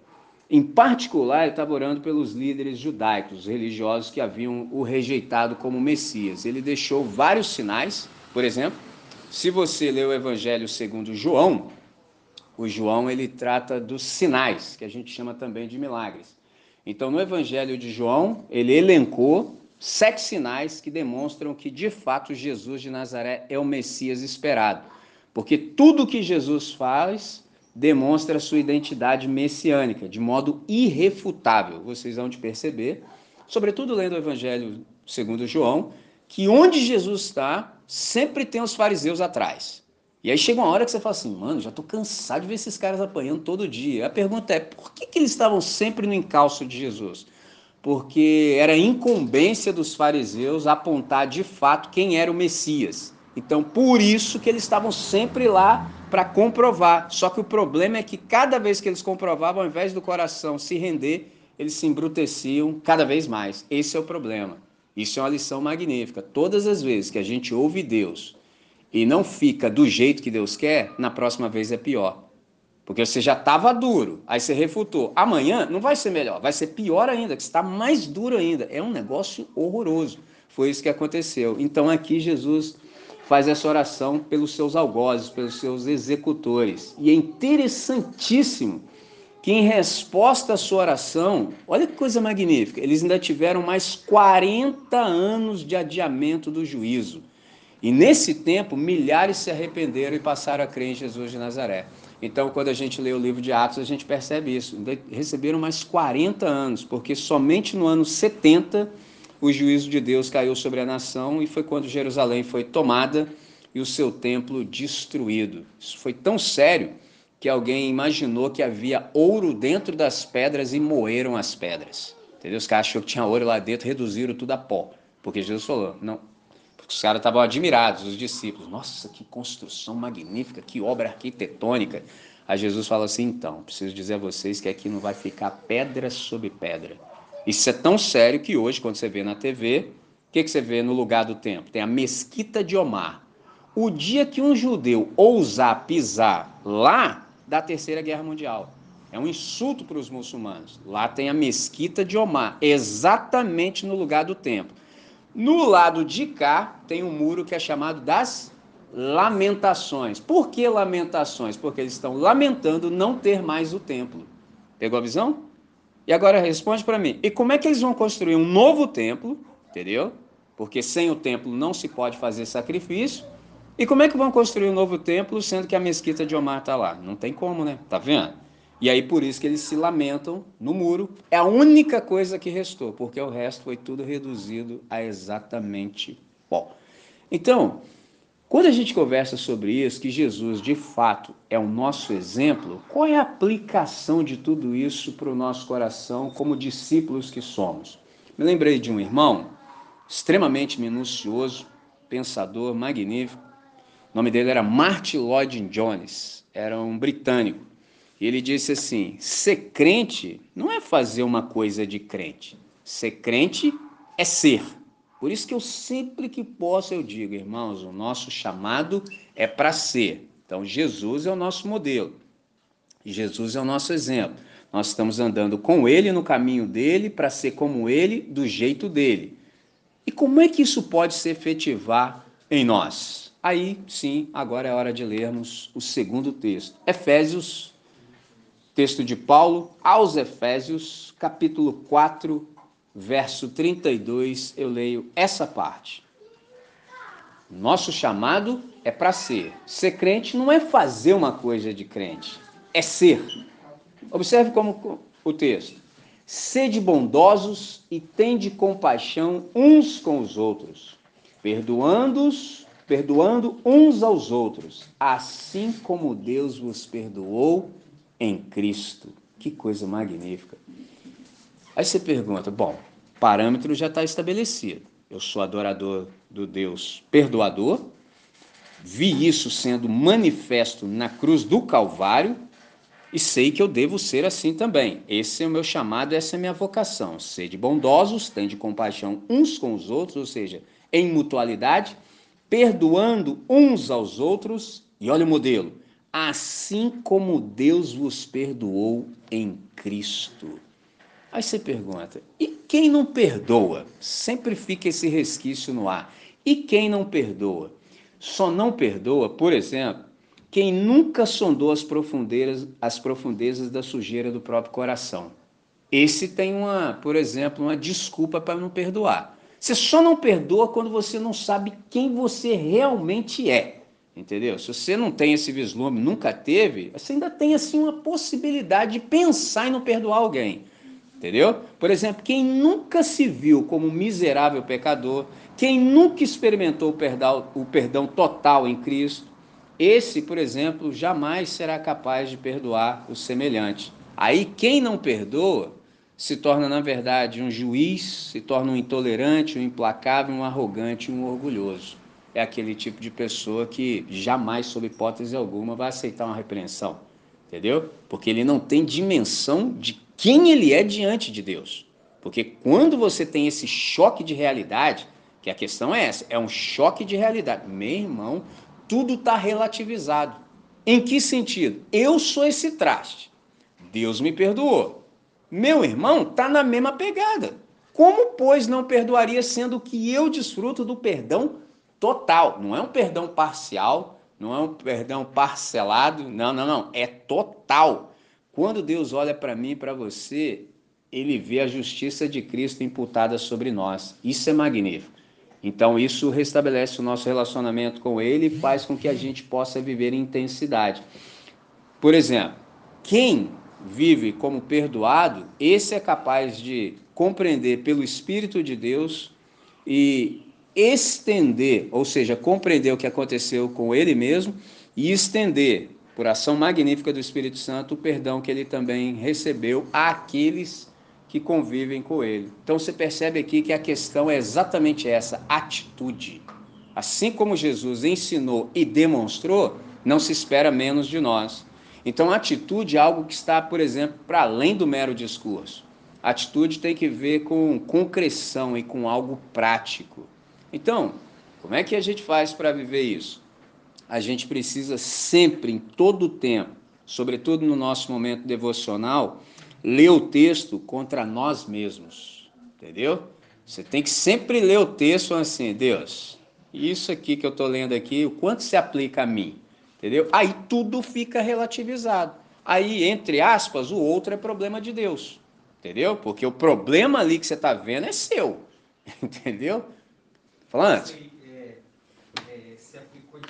em particular, ele estava orando pelos líderes judaicos, religiosos que haviam o rejeitado como Messias. Ele deixou vários sinais, por exemplo, se você ler o Evangelho segundo João, o João ele trata dos sinais, que a gente chama também de milagres. Então, no Evangelho de João, ele elencou sete sinais que demonstram que, de fato, Jesus de Nazaré é o Messias esperado. Porque tudo que Jesus faz demonstra sua identidade messiânica, de modo irrefutável. Vocês vão de perceber, sobretudo lendo o Evangelho segundo João, que onde Jesus está, sempre tem os fariseus atrás. E aí chega uma hora que você fala assim, mano, já estou cansado de ver esses caras apanhando todo dia. A pergunta é, por que, que eles estavam sempre no encalço de Jesus? Porque era incumbência dos fariseus apontar de fato quem era o Messias. Então, por isso que eles estavam sempre lá para comprovar. Só que o problema é que cada vez que eles comprovavam, ao invés do coração se render, eles se embruteciam cada vez mais. Esse é o problema. Isso é uma lição magnífica. Todas as vezes que a gente ouve Deus e não fica do jeito que Deus quer, na próxima vez é pior. Porque você já estava duro, aí você refutou. Amanhã não vai ser melhor, vai ser pior ainda, que está mais duro ainda. É um negócio horroroso. Foi isso que aconteceu. Então aqui Jesus faz essa oração pelos seus algozes, pelos seus executores. E é interessantíssimo que em resposta à sua oração, olha que coisa magnífica, eles ainda tiveram mais 40 anos de adiamento do juízo. E nesse tempo, milhares se arrependeram e passaram a crer em Jesus de Nazaré. Então, quando a gente lê o livro de Atos, a gente percebe isso. Receberam mais 40 anos, porque somente no ano 70 o juízo de Deus caiu sobre a nação e foi quando Jerusalém foi tomada e o seu templo destruído. Isso foi tão sério que alguém imaginou que havia ouro dentro das pedras e moeram as pedras. Entendeu? Os caras que tinha ouro lá dentro, reduziram tudo a pó. Porque Jesus falou: não, os caras estavam admirados, os discípulos. Nossa, que construção magnífica, que obra arquitetônica. Aí Jesus fala assim: então, preciso dizer a vocês que aqui não vai ficar pedra sobre pedra. Isso é tão sério que hoje, quando você vê na TV, o que, que você vê no lugar do templo? Tem a Mesquita de Omar. O dia que um judeu ousar pisar lá, da Terceira Guerra Mundial. É um insulto para os muçulmanos. Lá tem a Mesquita de Omar, exatamente no lugar do templo. No lado de cá tem um muro que é chamado das lamentações. Por que lamentações? Porque eles estão lamentando não ter mais o templo. Pegou a visão? E agora responde para mim. E como é que eles vão construir um novo templo? Entendeu? Porque sem o templo não se pode fazer sacrifício. E como é que vão construir um novo templo sendo que a mesquita de Omar está lá? Não tem como, né? Tá vendo? E aí por isso que eles se lamentam no muro. É a única coisa que restou, porque o resto foi tudo reduzido a exatamente pó. Então, quando a gente conversa sobre isso, que Jesus de fato é o nosso exemplo, qual é a aplicação de tudo isso para o nosso coração como discípulos que somos? Me lembrei de um irmão extremamente minucioso, pensador, magnífico. O nome dele era Martin Lloyd Jones, era um britânico. E ele disse assim: ser crente não é fazer uma coisa de crente. Ser crente é ser. Por isso que eu sempre que posso eu digo, irmãos, o nosso chamado é para ser. Então Jesus é o nosso modelo. Jesus é o nosso exemplo. Nós estamos andando com ele no caminho dele para ser como ele, do jeito dele. E como é que isso pode se efetivar em nós? Aí, sim, agora é hora de lermos o segundo texto. Efésios, texto de Paulo aos Efésios, capítulo 4, verso 32, eu leio essa parte. Nosso chamado é para ser. Ser crente não é fazer uma coisa de crente, é ser. Observe como o texto. Sede bondosos e tende compaixão uns com os outros, perdoando-os, perdoando uns aos outros, assim como Deus vos perdoou em Cristo. Que coisa magnífica. Aí você pergunta: bom, parâmetro já está estabelecido. Eu sou adorador do Deus perdoador, vi isso sendo manifesto na cruz do Calvário e sei que eu devo ser assim também. Esse é o meu chamado, essa é a minha vocação. Sede bondosos, tende compaixão uns com os outros, ou seja, em mutualidade, perdoando uns aos outros, e olha o modelo, assim como Deus vos perdoou em Cristo. Aí você pergunta: e quem não perdoa? Sempre fica esse resquício no ar. E quem não perdoa? Só não perdoa, por exemplo, quem nunca sondou as profundezas, as profundezas da sujeira do próprio coração. Esse tem uma, por exemplo, uma desculpa para não perdoar. Você só não perdoa quando você não sabe quem você realmente é. Entendeu? Se você não tem esse vislumbre, nunca teve, você ainda tem assim uma possibilidade de pensar em não perdoar alguém. Entendeu? Por exemplo, quem nunca se viu como miserável pecador, quem nunca experimentou o perdão, total em Cristo, esse, por exemplo, jamais será capaz de perdoar o semelhante. Aí quem não perdoa se torna, na verdade, um juiz, se torna um intolerante, um implacável, um arrogante, um orgulhoso. É aquele tipo de pessoa que jamais, sob hipótese alguma, vai aceitar uma repreensão. Entendeu? Porque ele não tem dimensão de quem ele é diante de Deus. Porque quando você tem esse choque de realidade, que a questão é essa, é um choque de realidade. Meu irmão, tudo está relativizado. Em que sentido? Eu sou esse traste. Deus me perdoou. Meu irmão está na mesma pegada. Como, pois, não perdoaria sendo que eu desfruto do perdão total? Não é um perdão parcial, não é um perdão parcelado, não, não, não. É total. Quando Deus olha para mim e para você, ele vê a justiça de Cristo imputada sobre nós. Isso é magnífico. Então, isso restabelece o nosso relacionamento com Ele e faz com que a gente possa viver em intensidade. Por exemplo, quem vive como perdoado, esse é capaz de compreender pelo Espírito de Deus e estender, ou seja, compreender o que aconteceu com ele mesmo e estender por ação magnífica do Espírito Santo, o perdão que ele também recebeu àqueles que convivem com ele. Então você percebe aqui que a questão é exatamente essa: atitude. Assim como Jesus ensinou e demonstrou, não se espera menos de nós. Então, atitude é algo que está, por exemplo, para além do mero discurso. Atitude tem que ver com concreção e com algo prático. Então, como é que a gente faz para viver isso? a gente precisa sempre, em todo o tempo, sobretudo no nosso momento devocional, ler o texto contra nós mesmos. Entendeu? Você tem que sempre ler o texto assim, Deus, isso aqui que eu estou lendo aqui, o quanto se aplica a mim? Entendeu? Aí tudo fica relativizado. Aí, entre aspas, o outro é problema de Deus. Entendeu? Porque o problema ali que você está vendo é seu. Entendeu? Falando?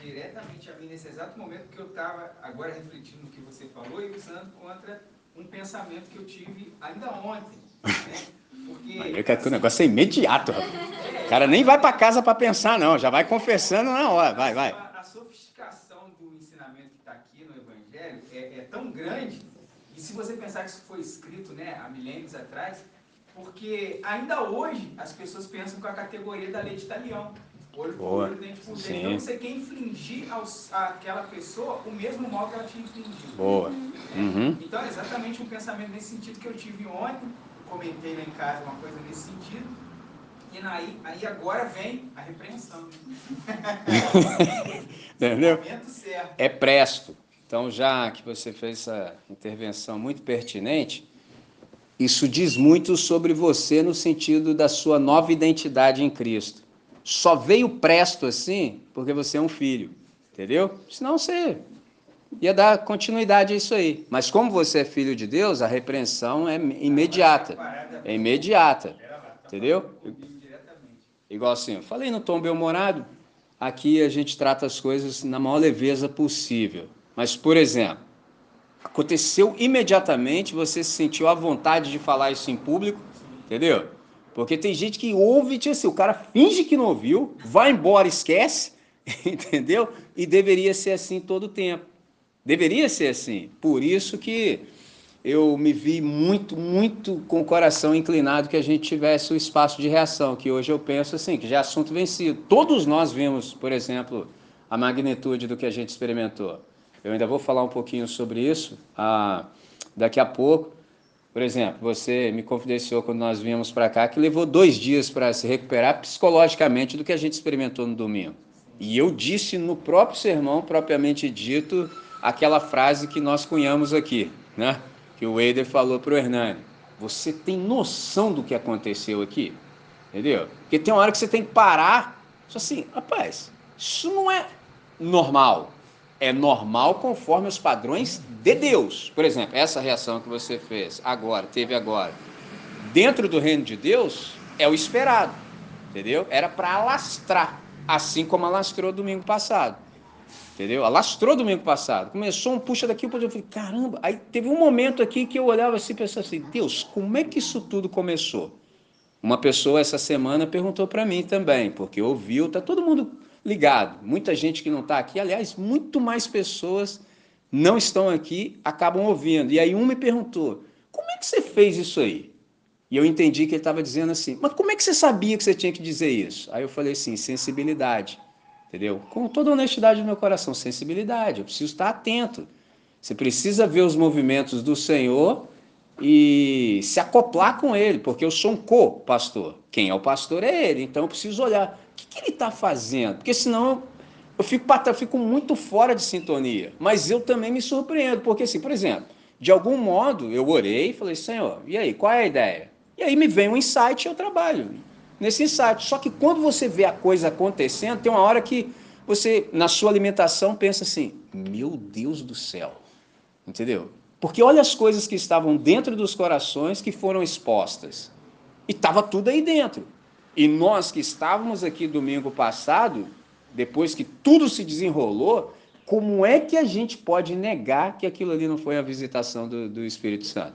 diretamente a mim nesse exato momento que eu estava agora refletindo no que você falou e usando contra um pensamento que eu tive ainda ontem. Né? Porque, que assim, o negócio é imediato. É, o cara nem vai para casa para pensar, não. Já vai confessando na hora. Vai, vai. A, a sofisticação do ensinamento que está aqui no Evangelho é, é, tão grande. E se você pensar que isso foi escrito né, há milênios atrás, porque ainda hoje as pessoas pensam com a categoria da lei de talião. Olho por olho, dente por dente. Então você quer infligir aos, àquela pessoa o mesmo mal que ela te infligiu. Boa. Uhum. Então é exatamente um pensamento nesse sentido que eu tive ontem. Comentei lá em casa uma coisa nesse sentido. E aí, aí agora vem a repreensão. Entendeu? É presto. Então, já que você fez essa intervenção muito pertinente, isso diz muito sobre você no sentido da sua nova identidade em Cristo. Só veio presto assim porque você é um filho, entendeu? Senão você ia dar continuidade a isso aí. Mas como você é filho de Deus, a repreensão é imediata. É imediata. Entendeu? Igual assim, eu falei no tom bem-humorado, aqui a gente trata as coisas na maior leveza possível. Mas, por exemplo, aconteceu imediatamente, você se sentiu à vontade de falar isso em público, entendeu? Porque tem gente que ouve, tipo assim, o cara finge que não ouviu, vai embora, esquece, entendeu? E deveria ser assim todo o tempo. Deveria ser assim. Por isso que eu me vi muito, muito com o coração inclinado que a gente tivesse o espaço de reação, que hoje eu penso assim, que já é assunto vencido. Todos nós vimos, por exemplo, a magnitude do que a gente experimentou. Eu ainda vou falar um pouquinho sobre isso ah, daqui a pouco. Por exemplo, você me confidenciou quando nós viemos para cá que levou dois dias para se recuperar psicologicamente do que a gente experimentou no domingo. E eu disse no próprio sermão, propriamente dito, aquela frase que nós cunhamos aqui, né? Que o Eider falou para o Hernani. Você tem noção do que aconteceu aqui? Entendeu? Porque tem uma hora que você tem que parar. Só assim, rapaz, isso não é normal é normal conforme os padrões de Deus. Por exemplo, essa reação que você fez agora, teve agora, dentro do reino de Deus, é o esperado, entendeu? Era para alastrar, assim como alastrou domingo passado. Entendeu? Alastrou domingo passado. Começou um puxa daqui, eu falei, caramba. Aí teve um momento aqui que eu olhava assim e pensava assim, Deus, como é que isso tudo começou? Uma pessoa essa semana perguntou para mim também, porque ouviu, tá todo mundo ligado. Muita gente que não está aqui, aliás, muito mais pessoas não estão aqui, acabam ouvindo. E aí um me perguntou: como é que você fez isso aí? E eu entendi que ele estava dizendo assim: mas como é que você sabia que você tinha que dizer isso? Aí eu falei assim: sensibilidade. Entendeu? Com toda honestidade do meu coração, sensibilidade. Eu preciso estar atento. Você precisa ver os movimentos do Senhor e se acoplar com ele, porque eu sou um co-pastor. Quem é o pastor é ele, então eu preciso olhar que, que ele está fazendo? Porque senão eu fico, fico muito fora de sintonia. Mas eu também me surpreendo, porque assim, por exemplo, de algum modo eu orei e falei, Senhor, e aí, qual é a ideia? E aí me vem um insight e eu trabalho nesse insight. Só que quando você vê a coisa acontecendo, tem uma hora que você, na sua alimentação, pensa assim: meu Deus do céu. Entendeu? Porque olha as coisas que estavam dentro dos corações que foram expostas. E estava tudo aí dentro. E nós que estávamos aqui domingo passado, depois que tudo se desenrolou, como é que a gente pode negar que aquilo ali não foi a visitação do, do Espírito Santo?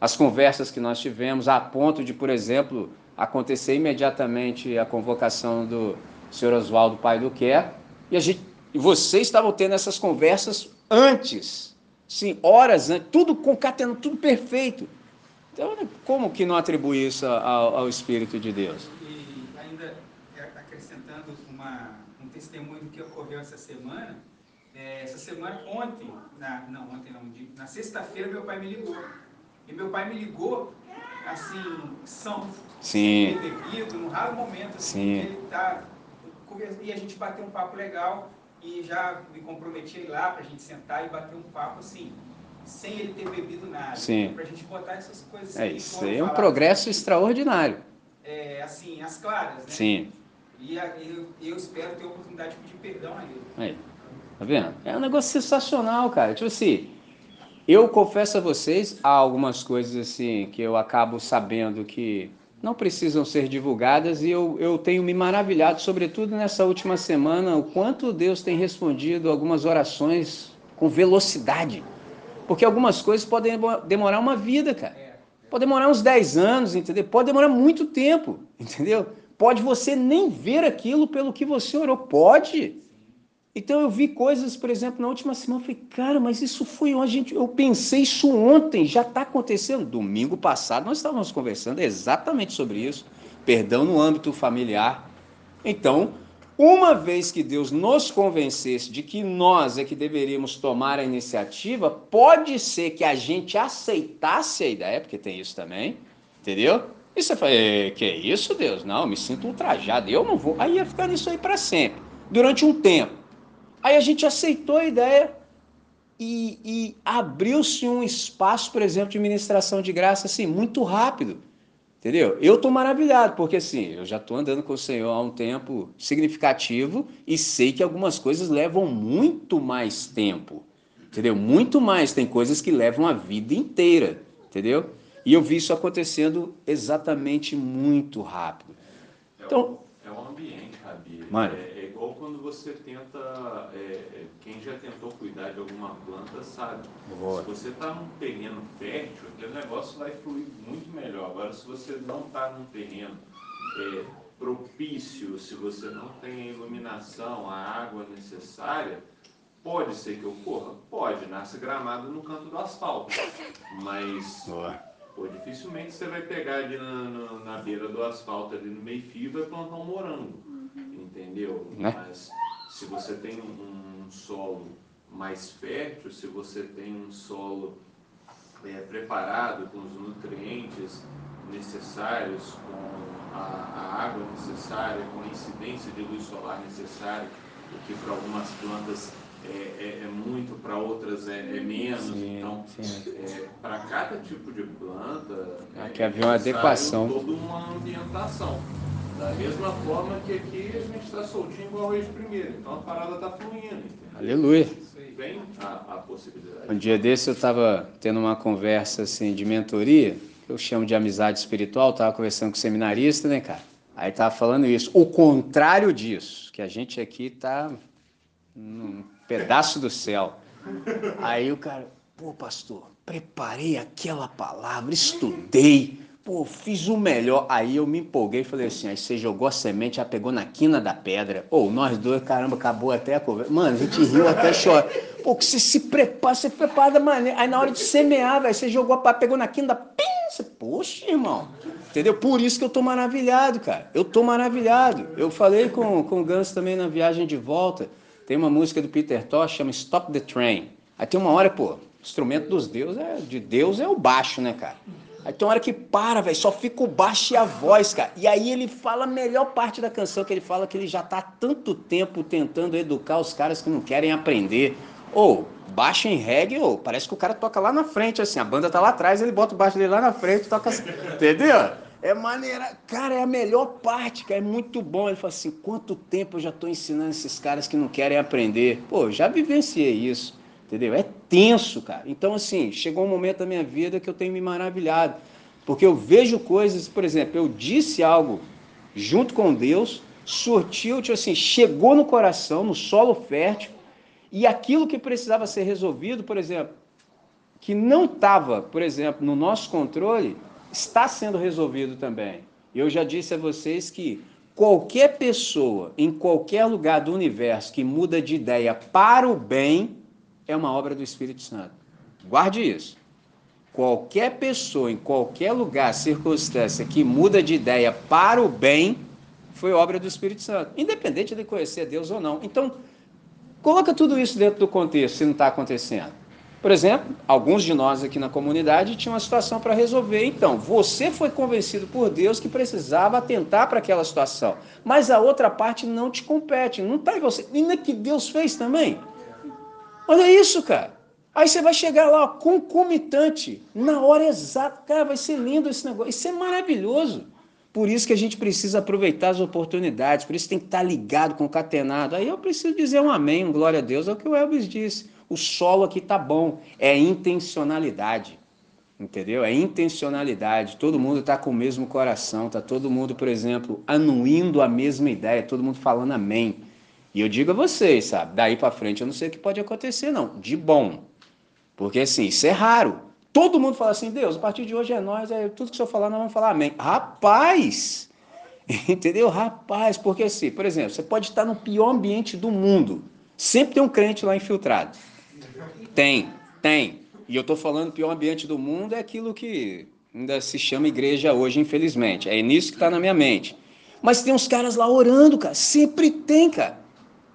As conversas que nós tivemos, a ponto de, por exemplo, acontecer imediatamente a convocação do senhor Oswaldo Pai do Quer, e a gente, vocês estavam tendo essas conversas antes, sim, horas antes, tudo concatenando, tudo perfeito. Então, como que não atribui isso ao, ao Espírito de Deus? Testemunho do que ocorreu essa semana. É, essa semana, ontem, na, não, ontem não, na sexta-feira meu pai me ligou. E meu pai me ligou, assim, são, Sim. devido, num raro momento, assim, Sim. ele tá, e a gente bateu um papo legal e já me comprometi a ir lá para a gente sentar e bater um papo, assim, sem ele ter bebido nada. Sim. Para a gente botar essas coisas. É, isso é um progresso assim, extraordinário. É, assim, as claras, né? Sim. E eu, eu espero ter a oportunidade de pedir perdão a ele. Aí, tá vendo? É um negócio sensacional, cara. Tipo assim, eu confesso a vocês, há algumas coisas assim que eu acabo sabendo que não precisam ser divulgadas e eu, eu tenho me maravilhado, sobretudo nessa última semana, o quanto Deus tem respondido algumas orações com velocidade. Porque algumas coisas podem demorar uma vida, cara. É, é. Pode demorar uns 10 anos, entendeu? Pode demorar muito tempo, entendeu? Pode você nem ver aquilo pelo que você orou. Pode. Então eu vi coisas, por exemplo, na última semana, eu falei, cara, mas isso foi ontem, eu pensei isso ontem, já está acontecendo. Domingo passado nós estávamos conversando exatamente sobre isso, perdão no âmbito familiar. Então, Uma vez que Deus nos convencesse de que nós é que deveríamos tomar a iniciativa, pode ser que a gente aceitasse a ideia, porque tem isso também, entendeu? E você fala, que é isso, Deus? Não, me sinto ultrajado, eu não vou. Aí ia ficar nisso aí para sempre, durante um tempo. Aí a gente aceitou a ideia e, e abriu-se um espaço, por exemplo, de ministração de graça, assim, muito rápido. Entendeu? Eu estou maravilhado, porque assim, eu já estou andando com o Senhor há um tempo significativo e sei que algumas coisas levam muito mais tempo. Entendeu? Muito mais. Tem coisas que levam a vida inteira. Entendeu? E eu vi isso acontecendo exatamente muito rápido. Então, é um ambiente, Rabi. Mano, é, é, igual quando você tenta. É, é, quem já tentou cuidar de alguma planta sabe. Boa. Se você está num terreno fértil, aquele negócio vai fluir muito melhor. Agora, se você não está num terreno é, propício, se você não tem a iluminação, a água necessária, pode ser que ocorra? Pode, nasce gramado no canto do asfalto. Mas. Boa Pô, dificilmente você vai pegar ali na, na, na, beira do asfalto, ali no meio fio, e vai plantar um morango. Entendeu? Né? Mas se você tem um, um, solo mais fértil, se você tem um solo é, preparado com os nutrientes necessários, com a, a, água necessária, com a incidência de luz solar necessária, o que para algumas plantas é, é, é muito, para outras é, é menos. Sim, então, é, para cada tipo de planta, aqui havia uma adequação. toda uma ambientação. Da mesma forma que aqui a gente está soltinho igual o de primeiro. Então a parada está fluindo. Entendeu? Aleluia. Vem a, a possibilidade. Um dia desse eu estava tendo uma conversa assim de mentoria, que eu chamo de amizade espiritual, estava conversando com o seminarista, né, cara? Aí estava falando isso. O contrário disso, que a gente aqui está num pedaço do céu. Aí o cara, pô, pastor, preparei aquela palavra, estudei, pô, fiz o melhor. Aí eu me empolguei e falei assim: aí você jogou a semente, já pegou na quina da pedra. Ou nós dois, caramba, acabou até a conversa. Mano, a gente riu até chorar. Pô, que você se prepara, você prepara da maneira. Aí na hora de semear, você jogou a pá, pegou na quina da. Pim! Poxa, irmão. Entendeu? Por isso que eu tô maravilhado, cara. Eu tô maravilhado. Eu falei com, com o Ganso também na viagem de volta. Tem uma música do Peter Tosh, chama Stop the Train. Aí tem uma hora, pô, instrumento dos deuses é, de Deus é o baixo, né, cara? Aí tem uma hora que para, velho, só fica o baixo e a voz, cara. E aí ele fala a melhor parte da canção, que ele fala que ele já tá há tanto tempo tentando educar os caras que não querem aprender. Ou, baixo em reggae, ou parece que o cara toca lá na frente, assim, a banda tá lá atrás, ele bota o baixo dele lá na frente, toca assim, entendeu? É maneira, cara, é a melhor parte, cara, é muito bom. Ele fala assim: quanto tempo eu já estou ensinando esses caras que não querem aprender? Pô, já vivenciei isso, entendeu? É tenso, cara. Então, assim, chegou um momento da minha vida que eu tenho me maravilhado, porque eu vejo coisas, por exemplo, eu disse algo junto com Deus, surtiu, tipo assim, chegou no coração, no solo fértil, e aquilo que precisava ser resolvido, por exemplo, que não estava, por exemplo, no nosso controle, está sendo resolvido também. Eu já disse a vocês que qualquer pessoa em qualquer lugar do universo que muda de ideia para o bem é uma obra do Espírito Santo. Guarde isso. Qualquer pessoa em qualquer lugar, circunstância que muda de ideia para o bem foi obra do Espírito Santo, independente de conhecer Deus ou não. Então, coloca tudo isso dentro do contexto se não está acontecendo. Por exemplo, alguns de nós aqui na comunidade tinham uma situação para resolver. Então, você foi convencido por Deus que precisava atentar para aquela situação. Mas a outra parte não te compete, não está em você. Ainda que Deus fez também. Olha isso, cara. Aí você vai chegar lá, concomitante, na hora exata. Cara, vai ser lindo esse negócio. Isso é maravilhoso. Por isso que a gente precisa aproveitar as oportunidades, por isso tem que estar ligado, concatenado. Aí eu preciso dizer um amém, um glória a Deus, é o que o Elvis disse o solo aqui tá bom. É intencionalidade. Entendeu? É intencionalidade. Todo mundo está com o mesmo coração, tá todo mundo, por exemplo, anuindo a mesma ideia, todo mundo falando amém. E eu digo a vocês, sabe? Daí para frente eu não sei o que pode acontecer, não. De bom. Porque assim, isso é raro. Todo mundo fala assim, Deus, a partir de hoje é nós, é tudo que o senhor falar, nós vamos falar amém. Rapaz! Entendeu? Rapaz, porque assim, por exemplo, você pode estar no pior ambiente do mundo. Sempre tem um crente lá infiltrado. Tem, tem. E eu estou falando o pior ambiente do mundo é aquilo que ainda se chama igreja hoje, infelizmente. É nisso que está na minha mente. Mas tem uns caras lá orando, cara. Sempre tem, cara.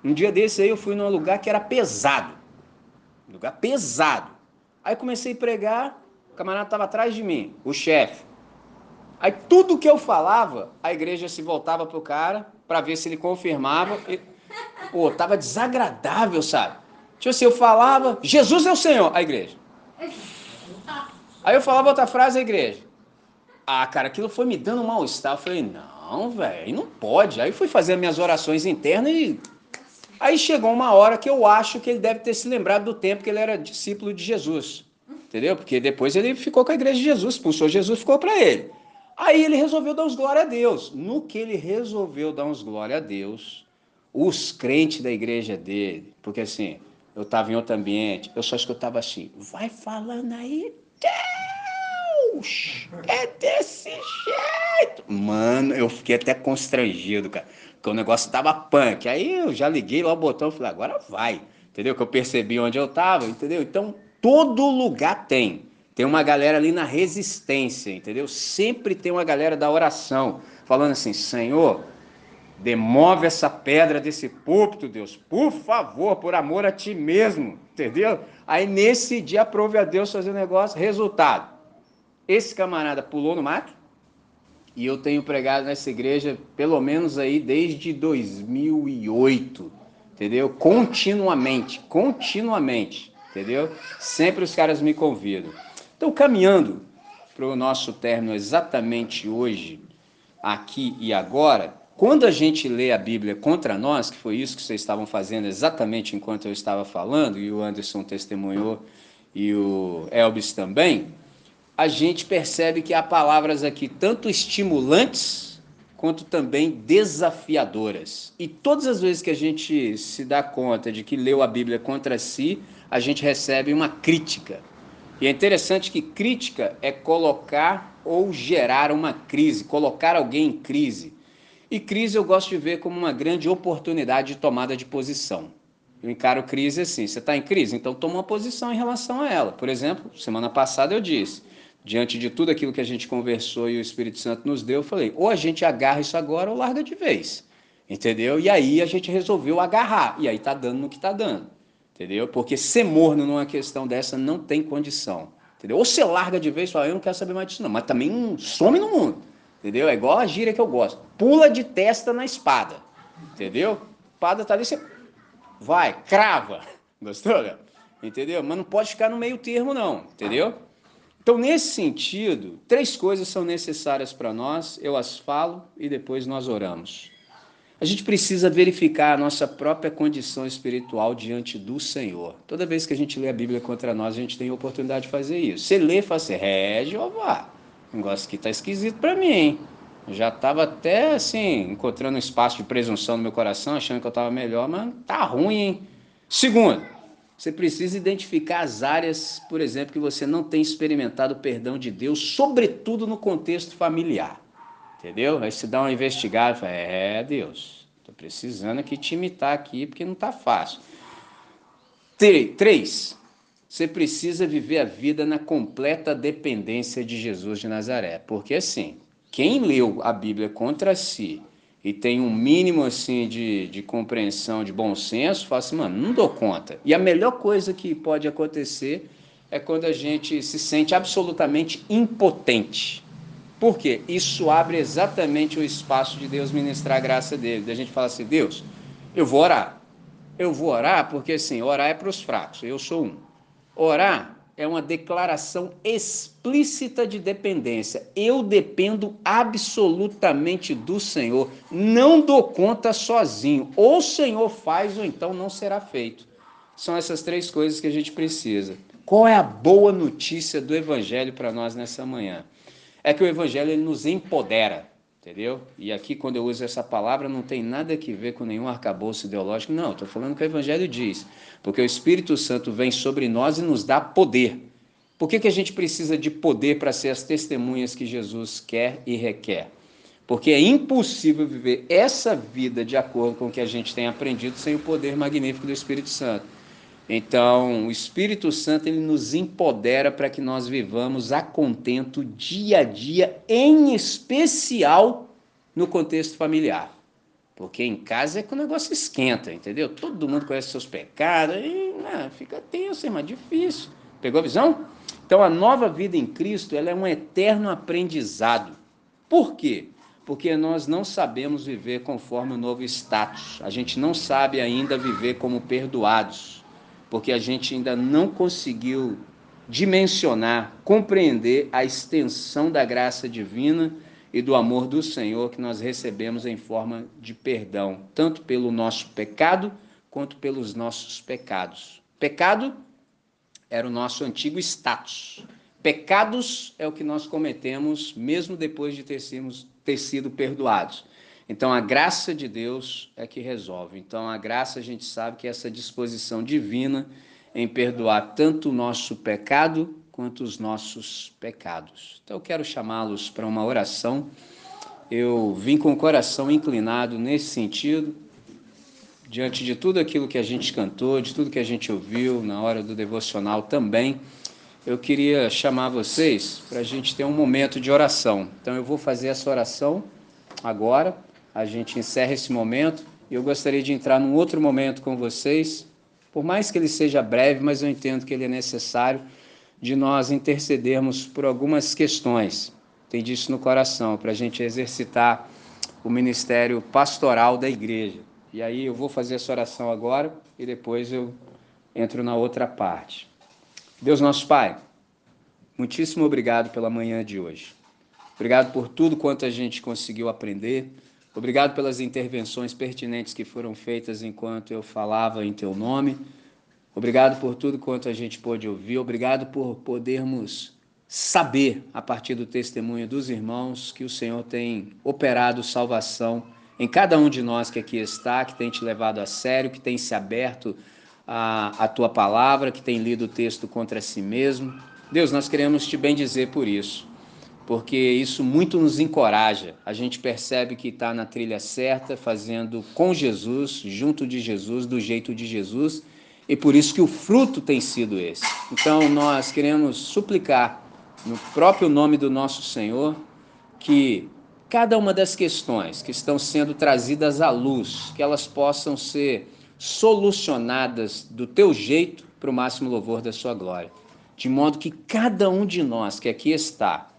Um dia desse aí eu fui num lugar que era pesado. Um lugar pesado. Aí comecei a pregar, o camarada estava atrás de mim, o chefe. Aí tudo que eu falava, a igreja se voltava pro cara para ver se ele confirmava. E, pô, tava desagradável, sabe? Tipo assim, eu falava, Jesus é o Senhor, a igreja. Aí eu falava outra frase, a igreja. Ah, cara, aquilo foi me dando um mal-estar. Eu falei, não, velho, não pode. Aí fui fazer minhas orações internas e. Aí chegou uma hora que eu acho que ele deve ter se lembrado do tempo que ele era discípulo de Jesus. Entendeu? Porque depois ele ficou com a igreja de Jesus, expulsou Jesus, ficou para ele. Aí ele resolveu dar uns glória a Deus. No que ele resolveu dar uns glória a Deus, os crentes da igreja dele, porque assim, eu estava em outro ambiente, eu só escutava assim, vai falando aí, Deus, é desse jeito. Mano, eu fiquei até constrangido, cara, porque o negócio tava punk. Aí eu já liguei lá o botão e falei, agora vai, entendeu? Que eu percebi onde eu tava, entendeu? Então, todo lugar tem. Tem uma galera ali na resistência, entendeu? Sempre tem uma galera da oração, falando assim: Senhor, demove essa pedra desse púlpito, Deus, por favor, por amor a ti mesmo, entendeu? Aí nesse dia aprove a Deus fazer o negócio. Resultado: esse camarada pulou no mato, e eu tenho pregado nessa igreja pelo menos aí desde 2008, entendeu? Continuamente, continuamente, entendeu? Sempre os caras me convidam. Então, caminhando para o nosso término exatamente hoje, aqui e agora, quando a gente lê a Bíblia contra nós, que foi isso que vocês estavam fazendo exatamente enquanto eu estava falando, e o Anderson testemunhou, e o Elvis também, a gente percebe que há palavras aqui tanto estimulantes quanto também desafiadoras. E todas as vezes que a gente se dá conta de que leu a Bíblia contra si, a gente recebe uma crítica. E é interessante que crítica é colocar ou gerar uma crise, colocar alguém em crise. E crise eu gosto de ver como uma grande oportunidade de tomada de posição. Eu encaro crise assim: você está em crise? Então toma uma posição em relação a ela. Por exemplo, semana passada eu disse, diante de tudo aquilo que a gente conversou e o Espírito Santo nos deu, eu falei: ou a gente agarra isso agora ou larga de vez. Entendeu? E aí a gente resolveu agarrar. E aí está dando no que está dando entendeu? Porque ser morno numa questão dessa não tem condição, entendeu? Ou você larga de vez e fala, eu não quero saber mais disso não, mas também some no mundo, entendeu? É igual a gíria que eu gosto, pula de testa na espada, entendeu? Espada tá ali, você vai, crava, gostou? Entendeu? Mas não pode ficar no meio termo não, entendeu? Então, nesse sentido, três coisas são necessárias para nós, eu as falo e depois nós oramos. A gente precisa verificar a nossa própria condição espiritual diante do Senhor. Toda vez que a gente lê a Bíblia contra nós, a gente tem a oportunidade de fazer isso. Você lê e fala assim, é, Jeová, o negócio aqui está esquisito para mim, hein? Já estava até assim, encontrando um espaço de presunção no meu coração, achando que eu estava melhor, mas tá ruim, hein? Segundo, você precisa identificar as áreas, por exemplo, que você não tem experimentado o perdão de Deus, sobretudo no contexto familiar. Entendeu? Aí se dá uma investigada, fala, é Deus, estou precisando aqui te imitar aqui porque não está fácil. Três, você precisa viver a vida na completa dependência de Jesus de Nazaré. Porque assim, quem leu a Bíblia contra si e tem um mínimo assim de, de compreensão, de bom senso, fala assim, mano, não dou conta. E a melhor coisa que pode acontecer é quando a gente se sente absolutamente impotente. Por quê? Isso abre exatamente o espaço de Deus ministrar a graça dele. Da gente falar assim, Deus, eu vou orar. Eu vou orar porque, assim, orar é para os fracos. Eu sou um. Orar é uma declaração explícita de dependência. Eu dependo absolutamente do Senhor. Não dou conta sozinho. Ou o Senhor faz ou então não será feito. São essas três coisas que a gente precisa. Qual é a boa notícia do Evangelho para nós nessa manhã? é que o evangelho nos empodera, entendeu? E aqui quando eu uso essa palavra não tem nada a ver com nenhum arcabouço ideológico, não, estou falando que o evangelho diz, porque o Espírito Santo vem sobre nós e nos dá poder. Por que, que a gente precisa de poder para ser as testemunhas que Jesus quer e requer? Porque é impossível viver essa vida de acordo com o que a gente tem aprendido sem o poder magnífico do Espírito Santo. Então, o Espírito Santo ele nos empodera para que nós vivamos a contento dia a dia, em especial no contexto familiar. Porque em casa é que o negócio esquenta, entendeu? Todo mundo conhece seus pecados, e né, fica tenso, mas difícil. Pegou a visão? Então a nova vida em Cristo ela é um eterno aprendizado. Por quê? Porque nós não sabemos viver conforme o novo status. A gente não sabe ainda viver como perdoados, porque a gente ainda não conseguiu dimensionar, compreender a extensão da graça divina e do amor do Senhor que nós recebemos em forma de perdão, tanto pelo nosso pecado quanto pelos nossos pecados. Pecado era o nosso antigo status. Pecados é o que nós cometemos mesmo depois de ter, ter sido perdoados. Então a graça de Deus é que resolve. Então a graça a gente sabe que é essa disposição divina em perdoar tanto o nosso pecado quanto os nossos pecados. Então eu quero chamá-los para uma oração. Eu vim com o coração inclinado nesse sentido, diante de tudo aquilo que a gente cantou, de tudo que a gente ouviu na hora do devocional também. Eu queria chamar vocês para a gente ter um momento de oração. Então eu vou fazer essa oração agora, a gente encerra esse momento e eu gostaria de entrar num outro momento com vocês, por mais que ele seja breve, mas eu entendo que ele é necessário de nós intercedermos por algumas questões. Tem disso no coração, para a gente exercitar o ministério pastoral da igreja. E aí eu vou fazer essa oração agora e depois eu entro na outra parte. Deus nosso Pai, muitíssimo obrigado pela manhã de hoje. Obrigado por tudo quanto a gente conseguiu aprender. Obrigado pelas intervenções pertinentes que foram feitas enquanto eu falava em teu nome. Obrigado por tudo quanto a gente pôde ouvir. Obrigado por podermos saber, a partir do testemunho dos irmãos, que o Senhor tem operado salvação em cada um de nós que aqui está, que tem te levado a sério, que tem se aberto à, tua palavra, que tem lido o texto contra si mesmo. Deus, nós queremos te bendizer por isso, porque isso muito nos encoraja. A gente percebe que está na trilha certa, fazendo com Jesus, junto de Jesus, do jeito de Jesus e por isso que o fruto tem sido esse. Então nós queremos suplicar no próprio nome do nosso Senhor que cada uma das questões que estão sendo trazidas à luz, que elas possam ser solucionadas do teu jeito para o máximo louvor da sua glória. De modo que cada um de nós que aqui está,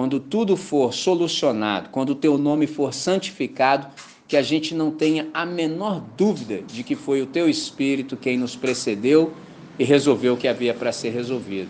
quando tudo for solucionado, quando o teu nome for santificado, que a gente não tenha a menor dúvida de que foi o teu Espírito quem nos precedeu e resolveu o que havia para ser resolvido.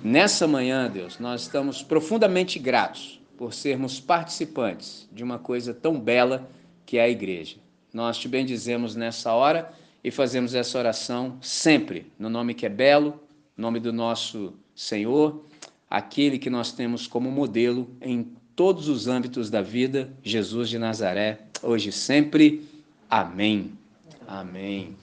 Nessa manhã, Deus, nós estamos profundamente gratos por sermos participantes de uma coisa tão bela que é a igreja. Nós te bendizemos nessa hora e fazemos essa oração sempre no nome que é belo, nome do nosso Senhor, aquele que nós temos como modelo em todos os âmbitos da vida, Jesus de Nazaré, hoje e sempre. Amém. Amém.